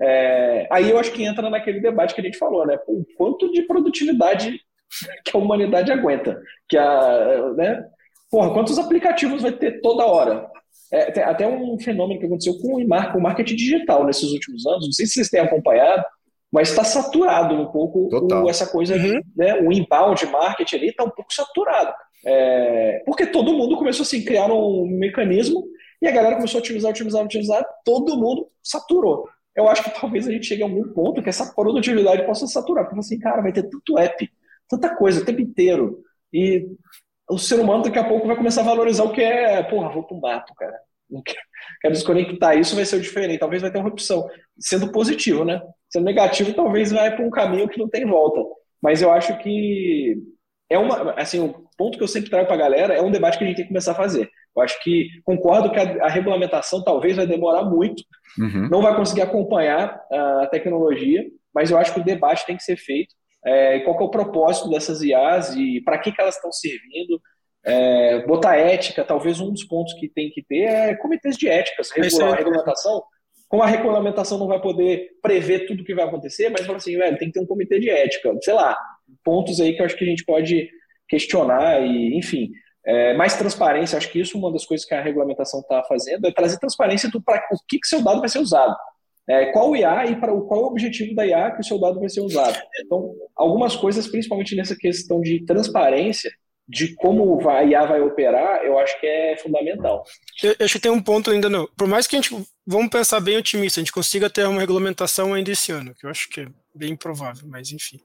É, aí eu acho que entra naquele debate que a gente falou, né? O quanto de produtividade que a humanidade aguenta. Que a, né? Porra, quantos aplicativos vai ter toda hora? É, tem até um fenômeno que aconteceu com o marketing digital nesses últimos anos, não sei se vocês têm acompanhado, mas está saturado um pouco o, essa coisa, uhum. né, o inbound marketing ali está um pouco saturado. É, porque todo mundo começou assim, criar um mecanismo e a galera começou a otimizar, otimizar, otimizar, todo mundo saturou. Eu acho que talvez a gente chegue a algum ponto que essa produtividade possa saturar, porque assim, cara, vai ter tanto app, tanta coisa o tempo inteiro, e o ser humano daqui a pouco vai começar a valorizar o que é, porra, vou pro mato, cara. Quero desconectar isso, vai ser o diferente, talvez vai ter uma opção, sendo positivo, né? Sendo negativo, talvez vai para um caminho que não tem volta. Mas eu acho que é uma, assim, o ponto que eu sempre trago para a galera é um debate que a gente tem que começar a fazer. Eu acho que concordo que a, a regulamentação talvez vai demorar muito, uhum. não vai conseguir acompanhar a tecnologia, mas eu acho que o debate tem que ser feito. É, qual é o propósito dessas IAs e para que, que elas estão servindo? É, botar ética, talvez um dos pontos que tem que ter é comitês de éticas, regular, é... regulamentação como a regulamentação não vai poder prever tudo o que vai acontecer, mas fala assim, velho, tem que ter um comitê de ética, sei lá, pontos aí que eu acho que a gente pode questionar e, enfim, é, mais transparência, acho que isso é uma das coisas que a regulamentação está fazendo, é trazer transparência do para o que, que seu dado vai ser usado. É, qual IA e para qual o objetivo da IA que o seu dado vai ser usado. Então, algumas coisas, principalmente nessa questão de transparência, de como a IA vai operar, eu acho que é fundamental. Eu, acho que tem um ponto ainda não. Por mais que a gente, vamos pensar bem otimista, a gente consiga ter uma regulamentação ainda esse ano, que eu acho que é bem improvável, mas enfim.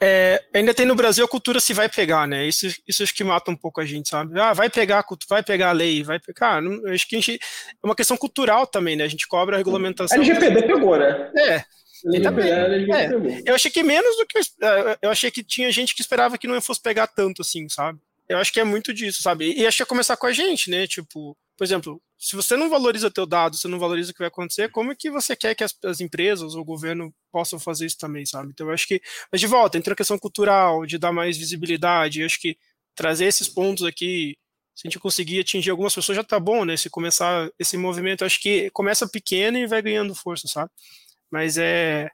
É, ainda tem no Brasil a cultura se vai pegar, né? Isso, isso acho que mata um pouco a gente, sabe? Ah, vai pegar, vai pegar a lei, vai pegar. Não, acho que a gente, é uma questão cultural também, né? A gente cobra a regulamentação. A LGPD pegou, né? É, é, eu achei que menos do que. É, eu achei que tinha gente que esperava que não fosse pegar tanto assim, sabe? Eu acho que é muito disso, sabe? E acho que ia começar com a gente, né? Tipo, por exemplo, se você não valoriza teu dado, você não valoriza o que vai acontecer, como é que você quer que as, as empresas ou o governo possam fazer isso também, sabe? Então eu acho que. Mas de volta, entre a questão cultural, de dar mais visibilidade, eu acho que trazer esses pontos aqui se a gente conseguir atingir algumas pessoas, já tá bom, né? Se começar esse movimento, acho que começa pequeno e vai ganhando força, sabe? Mas é,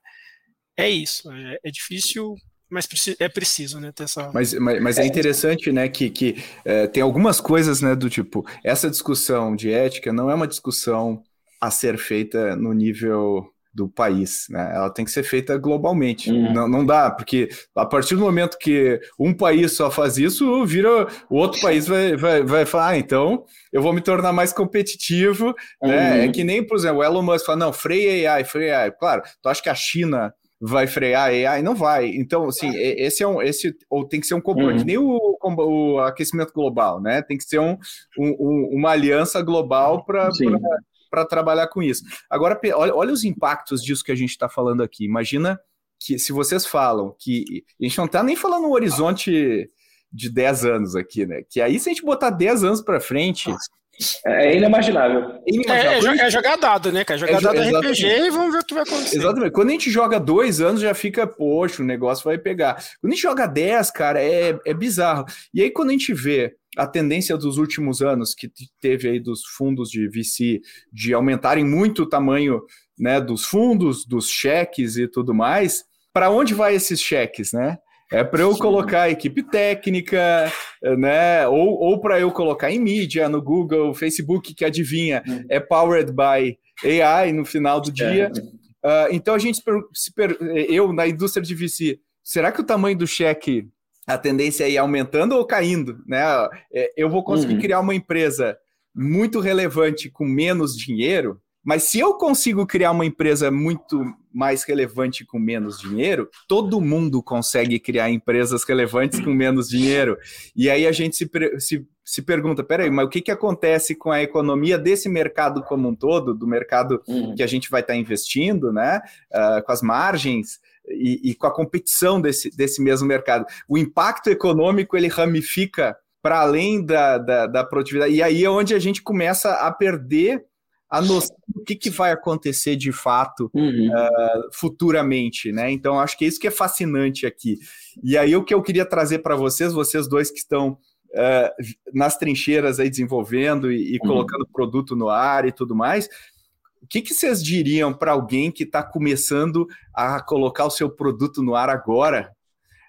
é isso. É, é difícil, mas é preciso, né, ter essa... Mas, mas, mas é, é interessante, né, que, que é, tem algumas coisas, né, do tipo, essa discussão de ética não é uma discussão a ser feita no nível do país, né? Ela tem que ser feita globalmente. Uhum. Não, não dá, porque a partir do momento que um país só faz isso, vira o outro país vai, vai, vai falar, ah, então eu vou me tornar mais competitivo, uhum. né? É que nem, por exemplo, o Elon Musk fala, não, freia AI, freia AI. Claro, tu acha que a China vai frear a AI? Não vai. Então, assim, esse é um, esse ou tem que ser um componente, uhum. nem o, o, aquecimento global, né? Tem que ser um, um uma aliança global para para trabalhar com isso. Agora, olha, olha os impactos disso que a gente está falando aqui. Imagina que se vocês falam que. A gente não está nem falando um horizonte de 10 anos aqui, né? Que aí, se a gente botar 10 anos para frente. É inimaginável. É, inimaginável. É, é, é jogar dado, né, cara? Jogar é, dado exatamente. RPG e vamos ver o que vai acontecer. Exatamente. Quando a gente joga dois anos, já fica, poxa, o negócio vai pegar. Quando a gente joga 10, cara, é, é bizarro. E aí, quando a gente vê a tendência dos últimos anos que teve aí dos fundos de VC de aumentarem muito o tamanho né, dos fundos, dos cheques e tudo mais, para onde vai esses cheques, né? É para eu colocar a equipe técnica, né? Ou, ou para eu colocar em mídia, no Google, Facebook, que adivinha, hum. é powered by AI no final do dia. Uh, então a gente se per... eu na indústria de VC, será que o tamanho do cheque a tendência é ir aumentando ou caindo, né? É, eu vou conseguir uhum. criar uma empresa muito relevante com menos dinheiro, mas se eu consigo criar uma empresa muito mais relevante com menos dinheiro, todo mundo consegue criar empresas relevantes com menos dinheiro. E aí a gente se, se, se pergunta: peraí, mas o que, que acontece com a economia desse mercado como um todo, do mercado uhum. que a gente vai estar tá investindo, né? Uh, com as margens. E, e, com a competição desse, desse mesmo mercado. O impacto econômico ele ramifica para além da, da, da, produtividade. E aí é onde a gente começa a perder a noção do que, que vai acontecer de fato uhum. uh, futuramente, né? Então, acho que é isso que é fascinante aqui. E aí, o que eu queria trazer para vocês, vocês dois que estão uh, nas trincheiras aí desenvolvendo e, e uhum. colocando produto no ar e tudo mais, o que, que vocês diriam para alguém que está começando a colocar o seu produto no ar agora,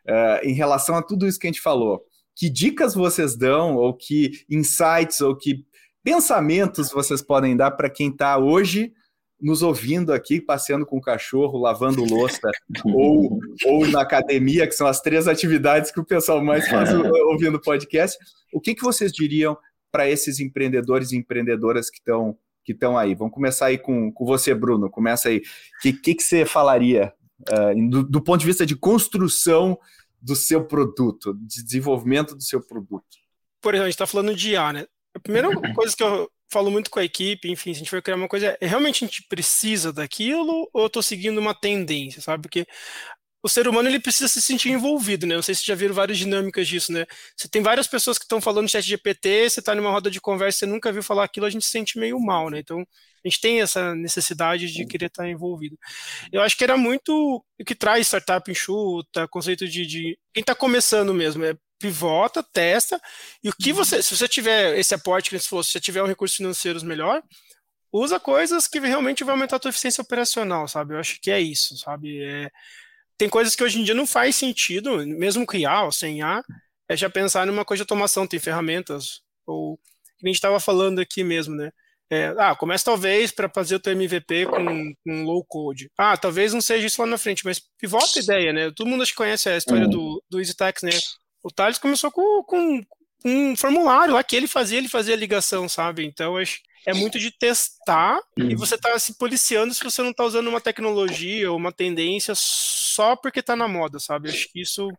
uh, em relação a tudo isso que a gente falou? que dicas vocês dão, ou que insights, ou que pensamentos vocês podem dar para quem está hoje nos ouvindo aqui, passeando com o cachorro, lavando louça, ou, ou na academia, que são as três atividades que o pessoal mais faz ouvindo podcast. O que, que vocês diriam para esses empreendedores e empreendedoras que estão que estão aí? Vamos começar aí com, com você, Bruno. Começa aí. O que, que, que você falaria uh, do, do ponto de vista de construção do seu produto, de desenvolvimento do seu produto? Por exemplo, a gente está falando de IA, né? A primeira coisa que eu falo muito com a equipe, enfim, se a gente for criar uma coisa, é realmente a gente precisa daquilo ou eu estou seguindo uma tendência, sabe? Porque o ser humano ele precisa se sentir envolvido, né? Não sei se já viram várias dinâmicas disso, né? Você tem várias pessoas que estão falando de chat GPT, você está numa roda de conversa, você nunca viu falar aquilo, a gente se sente meio mal, né? Então, a gente tem essa necessidade de querer estar envolvido. Eu acho que era muito o que traz startup enxuta, conceito de, de quem está começando mesmo, é pivota, testa, e o que você, se você tiver esse aporte que falou, se você tiver um recurso financeiro melhor, usa coisas que realmente vai aumentar a tua eficiência operacional, sabe? Eu acho que é isso, sabe? É, tem coisas que hoje em dia não faz sentido, mesmo com IA ou sem IA, é já pensar numa coisa de automação, tem ferramentas, ou que a gente estava falando aqui mesmo, né? É, ah, começa talvez para fazer o teu MVP com, com, low code. Ah, talvez não seja isso lá na frente, mas pivota a ideia, né? Todo mundo acho que conhece a história do, do EasyTax, né? O Thales começou com, com, um formulário lá que ele fazia, ele fazia a ligação, sabe? Então, acho é muito de testar e você tá se policiando se você não tá usando uma tecnologia ou uma tendência só porque tá na moda, sabe? Acho que isso,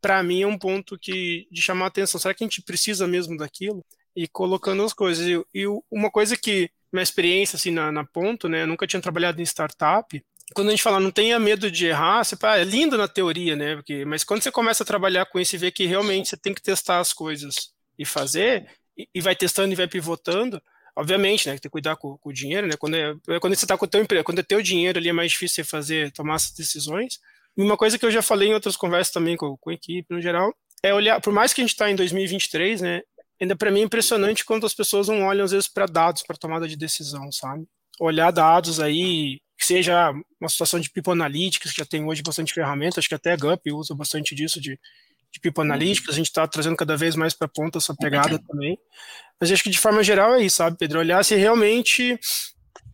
para mim, é um ponto que de chamar atenção. Será que a gente precisa mesmo daquilo? e colocando as coisas. E, e uma coisa que, minha experiência assim na, na ponto, né, eu nunca tinha trabalhado em startup, quando a gente fala não tenha medo de errar, você fala, é lindo na teoria, né? Porque, mas quando você começa a trabalhar com isso e vê que realmente você tem que testar as coisas e fazer, e, e vai testando e vai pivotando, obviamente, né? Tem que cuidar com, com o dinheiro, né? Quando, é, quando você está com o teu emprego, quando é teu dinheiro ali é mais difícil você fazer, tomar essas decisões. Uma coisa que eu já falei em outras conversas também com, com a equipe no geral, é olhar, por mais que a gente está em 2023, né? ainda para mim é impressionante quando as pessoas não olham às vezes para dados para tomada de decisão, sabe? Olhar dados aí, que seja uma situação de People Analytics, que já tem hoje bastante ferramentas, acho que até a GUP usa bastante disso de, de People Analytics, a gente está trazendo cada vez mais para ponta essa pegada também. Mas acho que de forma geral é isso, sabe, Pedro? Olhar se realmente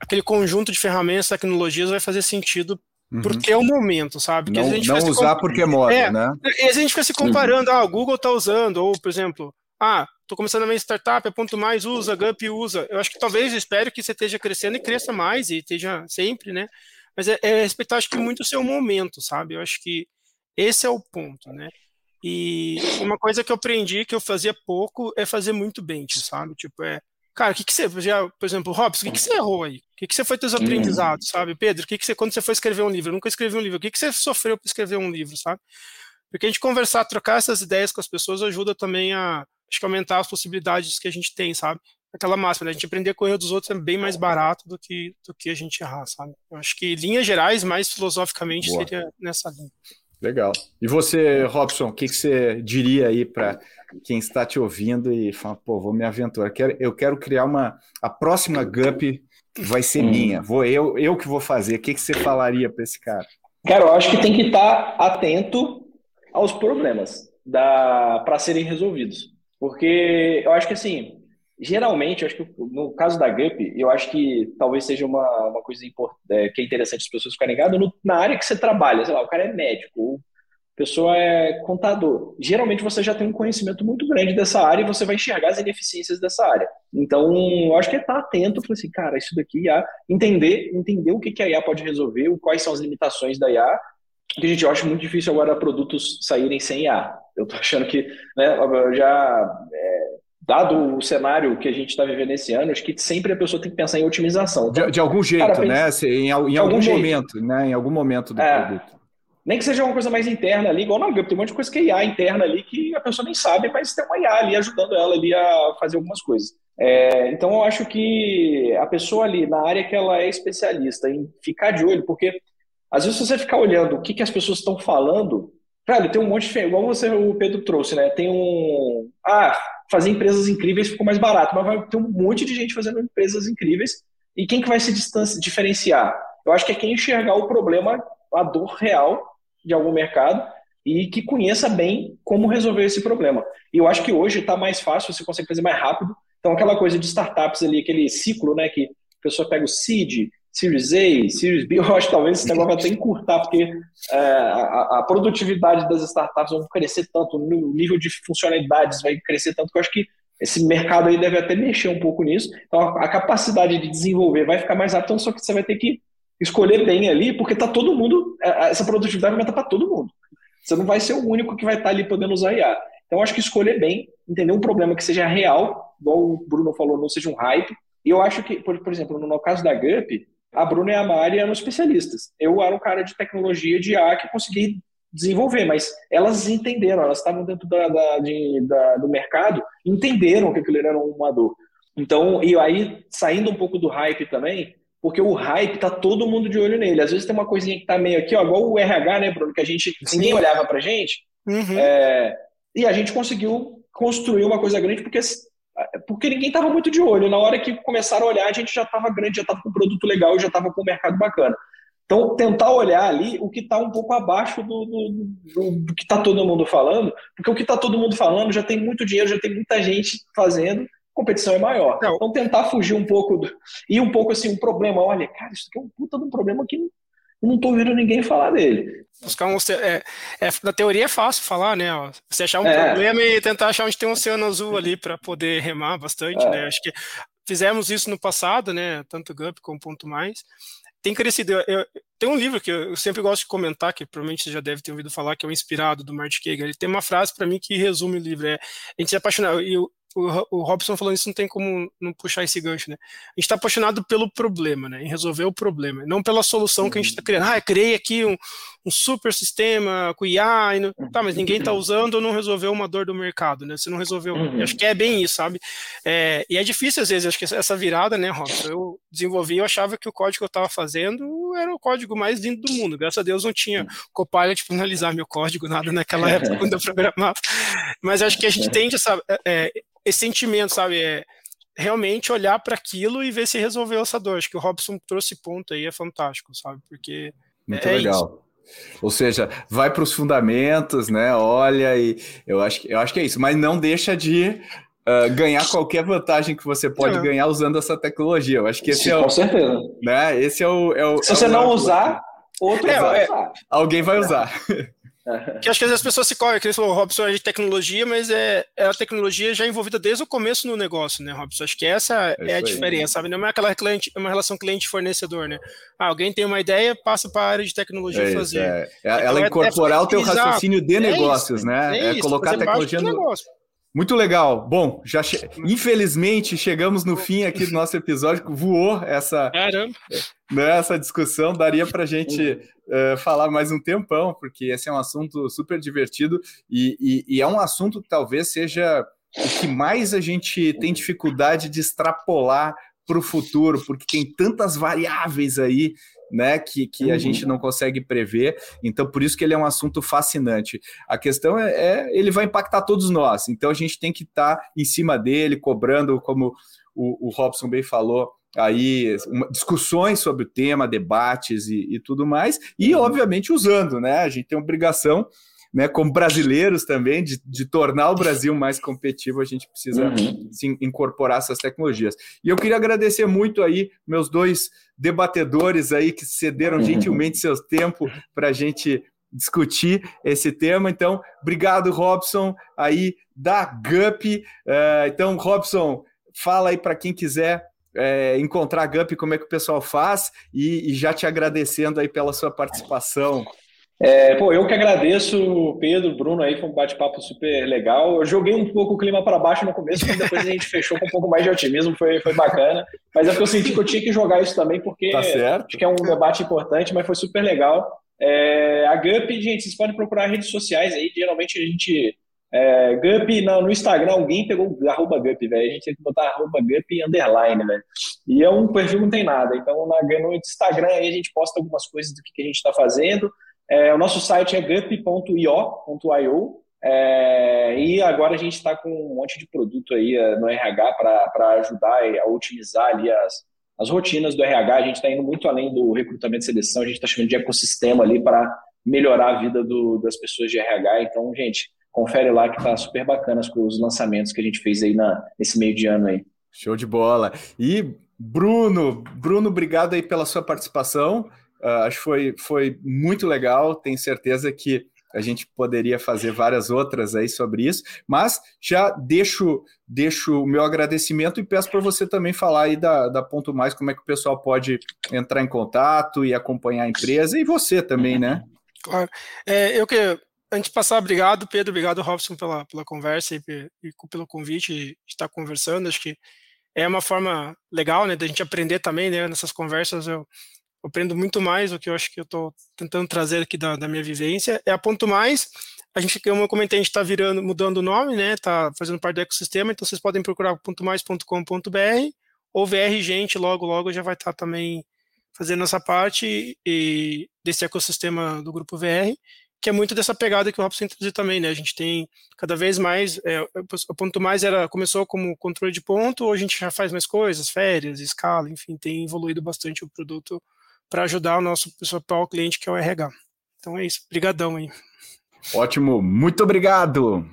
aquele conjunto de ferramentas, tecnologias vai fazer sentido Uhum. Porque é o momento, sabe? Porque não, não usar porque é moda, é, né? E a gente fica se comparando, uhum. ah, o Google está usando, ou, por exemplo, ah, estou começando a minha startup, é ponto mais, usa, Gup usa. Eu acho que talvez, eu espero que você esteja crescendo e cresça mais e esteja sempre, né? Mas é, é respeitar, acho que muito o seu momento, sabe? Eu acho que esse é o ponto, né? E uma coisa que eu aprendi que eu fazia pouco é fazer muito bem, sabe? Tipo, é, cara, o que, que você, já, por exemplo, Robson, o que, que você errou aí? O que, que você foi teus aprendizados, sabe? Pedro, o que, que você, quando você foi escrever um livro? Eu nunca escrevi um livro. O que, que você sofreu para escrever um livro, sabe? Porque a gente conversar, trocar essas ideias com as pessoas ajuda também a, acho que aumentar as possibilidades que a gente tem, sabe? Aquela máxima, né? a gente aprender a correr dos outros é bem mais barato do que, do que a gente errar, sabe? Eu acho que linhas gerais, mais filosoficamente, Boa. seria nessa linha. Legal. E você, Robson, o que, que você diria aí para quem está te ouvindo e fala, pô, vou me aventurar, eu quero, eu quero criar uma. A próxima GUP vai ser hum. minha, vou eu, eu que vou fazer. O que, que você falaria para esse cara? Cara, eu acho que tem que estar atento aos problemas para serem resolvidos. Porque eu acho que assim, geralmente, acho que no caso da GUP, eu acho que talvez seja uma, uma coisa é, que é interessante as pessoas ficarem ligadas na área que você trabalha. Sei lá, o cara é médico, ou a pessoa é contador. Geralmente você já tem um conhecimento muito grande dessa área e você vai enxergar as ineficiências dessa área. Então, eu acho que é estar atento, falar assim, cara, isso daqui IA, entender, entender o que, que a IA pode resolver, quais são as limitações da IA, que, gente, eu acho muito difícil agora produtos saírem sem IA. Eu tô achando que, né, já, é, dado o cenário que a gente está vivendo esse ano, acho que sempre a pessoa tem que pensar em otimização. Então, de, de, algum jeito, cara, né? Em, em algum, algum momento, né? Em algum momento do é, produto. Nem que seja uma coisa mais interna ali, igual na Gup, tem um monte de coisa que é IA interna ali que a pessoa nem sabe, mas tem uma IA ali ajudando ela ali a fazer algumas coisas. É, então eu acho que a pessoa ali, na área que ela é especialista, em ficar de olho, porque às vezes se você ficar olhando o que, que as pessoas estão falando, velho, tem um monte de. Igual você, o Pedro trouxe, né? Tem um. Ah, fazer empresas incríveis ficou mais barato, mas vai ter um monte de gente fazendo empresas incríveis. E quem que vai se diferenciar? Eu acho que é quem enxergar o problema, a dor real de algum mercado e que conheça bem como resolver esse problema. E eu acho que hoje está mais fácil, você consegue fazer mais rápido. Então, aquela coisa de startups ali, aquele ciclo, né, que a pessoa pega o seed, Series A, Series B, eu acho que talvez esse negócio vai até encurtar, porque é, a, a, produtividade das startups vai crescer tanto, o nível de funcionalidades vai crescer tanto, que eu acho que esse mercado aí deve até mexer um pouco nisso. Então, a, a capacidade de desenvolver vai ficar mais rápida, só que você vai ter que escolher bem ali, porque tá todo mundo, é, é, essa produtividade vai para todo mundo. Você não vai ser o único que vai estar tá ali podendo usar IA. Então, acho que escolher bem, entender um problema que seja real, igual o Bruno falou, não seja um hype. E eu acho que, por, por exemplo, no, caso da GUP, a Bruna e a Mari eram especialistas. Eu era um cara de tecnologia de IA que consegui desenvolver, mas elas entenderam, elas estavam dentro da, da, de, da, do mercado, entenderam que aquilo era uma dor. Então, e aí, saindo um pouco do hype também, porque o hype tá todo mundo de olho nele. Às vezes tem uma coisinha que tá meio aqui, ó, igual o RH, né, Bruno, que a gente ninguém olhava pra gente. Uhum. É, e a gente conseguiu construir uma coisa grande porque porque ninguém estava muito de olho. Na hora que começaram a olhar, a gente já estava grande, já estava com um produto legal, já estava com um mercado bacana. Então, tentar olhar ali o que está um pouco abaixo do, do, do, do que está todo mundo falando, porque o que está todo mundo falando já tem muito dinheiro, já tem muita gente fazendo, competição é maior. Não. Então, tentar fugir um pouco, do, e um pouco assim, um problema, olha, cara, isso aqui é um puta de um problema que eu não estou ouvindo ninguém falar dele. Buscar um é, é, na teoria é fácil falar, né? Você achar um é. problema e tentar achar onde tem um oceano azul ali para poder remar bastante, é. né? Acho que fizemos isso no passado, né? Tanto GUP como Ponto Mais. Tem crescido. Eu, eu, tem um livro que eu sempre gosto de comentar, que provavelmente você já deve ter ouvido falar, que é o Inspirado, do Martin Kagan. Ele tem uma frase para mim que resume o livro. É, a gente se apaixonar. O, o Robson falando isso não tem como não puxar esse gancho, né? A gente está apaixonado pelo problema, né? Em resolver o problema, não pela solução que a gente está criando. Ah, eu criei aqui um, um super sistema com IA, não... tá, mas ninguém está usando ou não resolveu uma dor do mercado, né? Você não resolveu. Uhum. Acho que é bem isso, sabe? É, e é difícil às vezes, acho que essa virada, né, Robson? Eu desenvolvi, eu achava que o código que eu estava fazendo era o código mais lindo do mundo. Graças a Deus não tinha Copilot para analisar meu código, nada naquela época quando eu programava. Mas acho que a gente tende a é, é esse sentimento, sabe? É realmente olhar para aquilo e ver se resolveu essa dor. Acho que o Robson trouxe ponto aí, é fantástico, sabe? Porque. Muito é legal. Isso. Ou seja, vai para os fundamentos, né? Olha, e eu acho, que, eu acho que é isso, mas não deixa de Uh, ganhar qualquer vantagem que você pode é. ganhar usando essa tecnologia. Eu acho que esse Sim, é o. Com certeza. Né, esse é o. É o Se é você não usar, outro é, vai usar. Alguém vai usar. Que acho que as pessoas se correm, que falou, Robson é de tecnologia, mas é, é a tecnologia já envolvida desde o começo no negócio, né, Robson? Acho que essa é, é a diferença, sabe? Não é aquela cliente, é uma relação cliente-fornecedor, né? Ah, alguém tem uma ideia, passa para a área de tecnologia é fazer. É. é então, ela é incorporar o teu raciocínio de negócios, isso, né? É, colocar a tecnologia no negócio. Muito legal. Bom, já che... infelizmente chegamos no fim aqui do nosso episódio, voou essa, né, essa discussão. Daria para a gente uh, falar mais um tempão, porque esse é um assunto super divertido e, e, e é um assunto que talvez seja o que mais a gente tem dificuldade de extrapolar para o futuro, porque tem tantas variáveis aí né, que, que uhum. a gente não consegue prever. Então, por isso que ele é um assunto fascinante. A questão é, é ele vai impactar todos nós. Então, a gente tem que estar tá em cima dele, cobrando, como o, o Robson bem falou, aí uma, discussões sobre o tema, debates e, e tudo mais, e uhum. obviamente usando, né? A gente tem obrigação né, como brasileiros também, de, de, tornar o Brasil mais competitivo, a gente precisa uhum. sim, incorporar essas tecnologias. E eu queria agradecer muito aí meus dois debatedores aí que cederam uhum. gentilmente seu tempo para a gente discutir esse tema. Então, obrigado, Robson, aí da GUP. Uh, então, Robson, fala aí para quem quiser é, encontrar a Gup, como é que o pessoal faz, e, e já te agradecendo aí pela sua participação. É, pô, eu que agradeço, Pedro, Bruno, aí foi um bate-papo super legal. Eu joguei um pouco o clima para baixo no começo, mas depois a gente fechou com um pouco mais de otimismo, foi, foi bacana. Mas é porque eu senti que eu tinha que jogar isso também, porque tá acho que é um debate importante, mas foi super legal. É, a GUP, gente, vocês podem procurar redes sociais aí, geralmente a gente. É, Gup, no, no Instagram, alguém pegou arroba Gup, velho. A gente tem que botar arroba Gup underline, velho. E é um perfil não tem nada. Então, na, no Instagram aí a gente posta algumas coisas do que, que a gente está fazendo. É, o nosso site é gup.io.io é, e agora a gente está com um monte de produto aí é, no RH para ajudar a otimizar ali as, as rotinas do RH. A gente está indo muito além do recrutamento e seleção, a gente está chamando de ecossistema ali para melhorar a vida do, das pessoas de RH. Então, gente, confere lá que tá super bacana os lançamentos que a gente fez aí na, nesse meio de ano aí. Show de bola. E Bruno, Bruno, obrigado aí pela sua participação. Uh, acho que foi, foi muito legal, tenho certeza que a gente poderia fazer várias outras aí sobre isso, mas já deixo, deixo o meu agradecimento e peço para você também falar aí da, da Ponto Mais, como é que o pessoal pode entrar em contato e acompanhar a empresa, e você também, né? Claro. É, eu que, antes de passar, obrigado, Pedro, obrigado, Robson, pela, pela conversa e, e pelo convite de estar conversando, acho que é uma forma legal, né, da gente aprender também, né, nessas conversas, eu aprendo muito mais o que eu acho que eu estou tentando trazer aqui da, da, minha vivência. É a Ponto Mais, a gente, como eu comentei, a gente está virando, mudando o nome, né? Está fazendo parte do ecossistema, então vocês podem procurar pontomais.com.br ou VR Gente, logo, logo já vai estar tá também fazendo essa parte e desse ecossistema do grupo VR, que é muito dessa pegada que o Robson introduziu também, né? A gente tem cada vez mais, é, o ponto mais era começou como controle de ponto, hoje a gente já faz mais coisas, férias, escala, enfim, tem evoluído bastante o produto para ajudar o nosso principal cliente, que é o RH. Então é isso. Obrigadão aí. Ótimo, muito obrigado.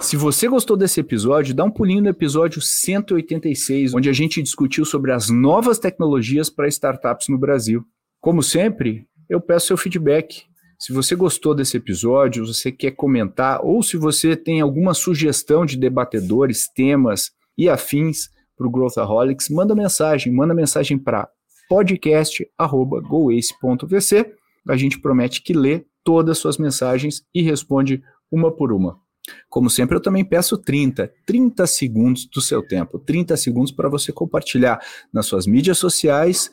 Se você gostou desse episódio, dá um pulinho no episódio 186, onde a gente discutiu sobre as novas tecnologias para startups no Brasil. Como sempre, eu peço seu feedback. Se você gostou desse episódio, você quer comentar, ou se você tem alguma sugestão de debatedores, temas e afins para o Growthaholics, manda mensagem, manda mensagem para podcast@goace.vc. A gente promete que lê todas as suas mensagens e responde uma por uma. Como sempre, eu também peço 30, 30 segundos do seu tempo, 30 segundos para você compartilhar nas suas mídias sociais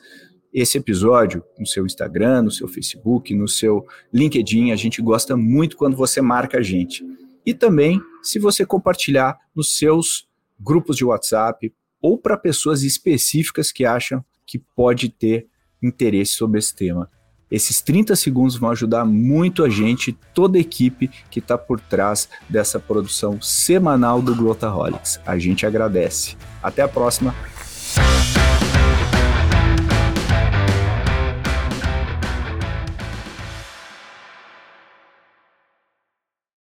esse episódio no seu Instagram, no seu Facebook, no seu LinkedIn. A gente gosta muito quando você marca a gente. E também se você compartilhar nos seus grupos de WhatsApp ou para pessoas específicas que acham que pode ter interesse sobre esse tema. Esses 30 segundos vão ajudar muito a gente, toda a equipe que está por trás dessa produção semanal do Growthaholics. A gente agradece. Até a próxima.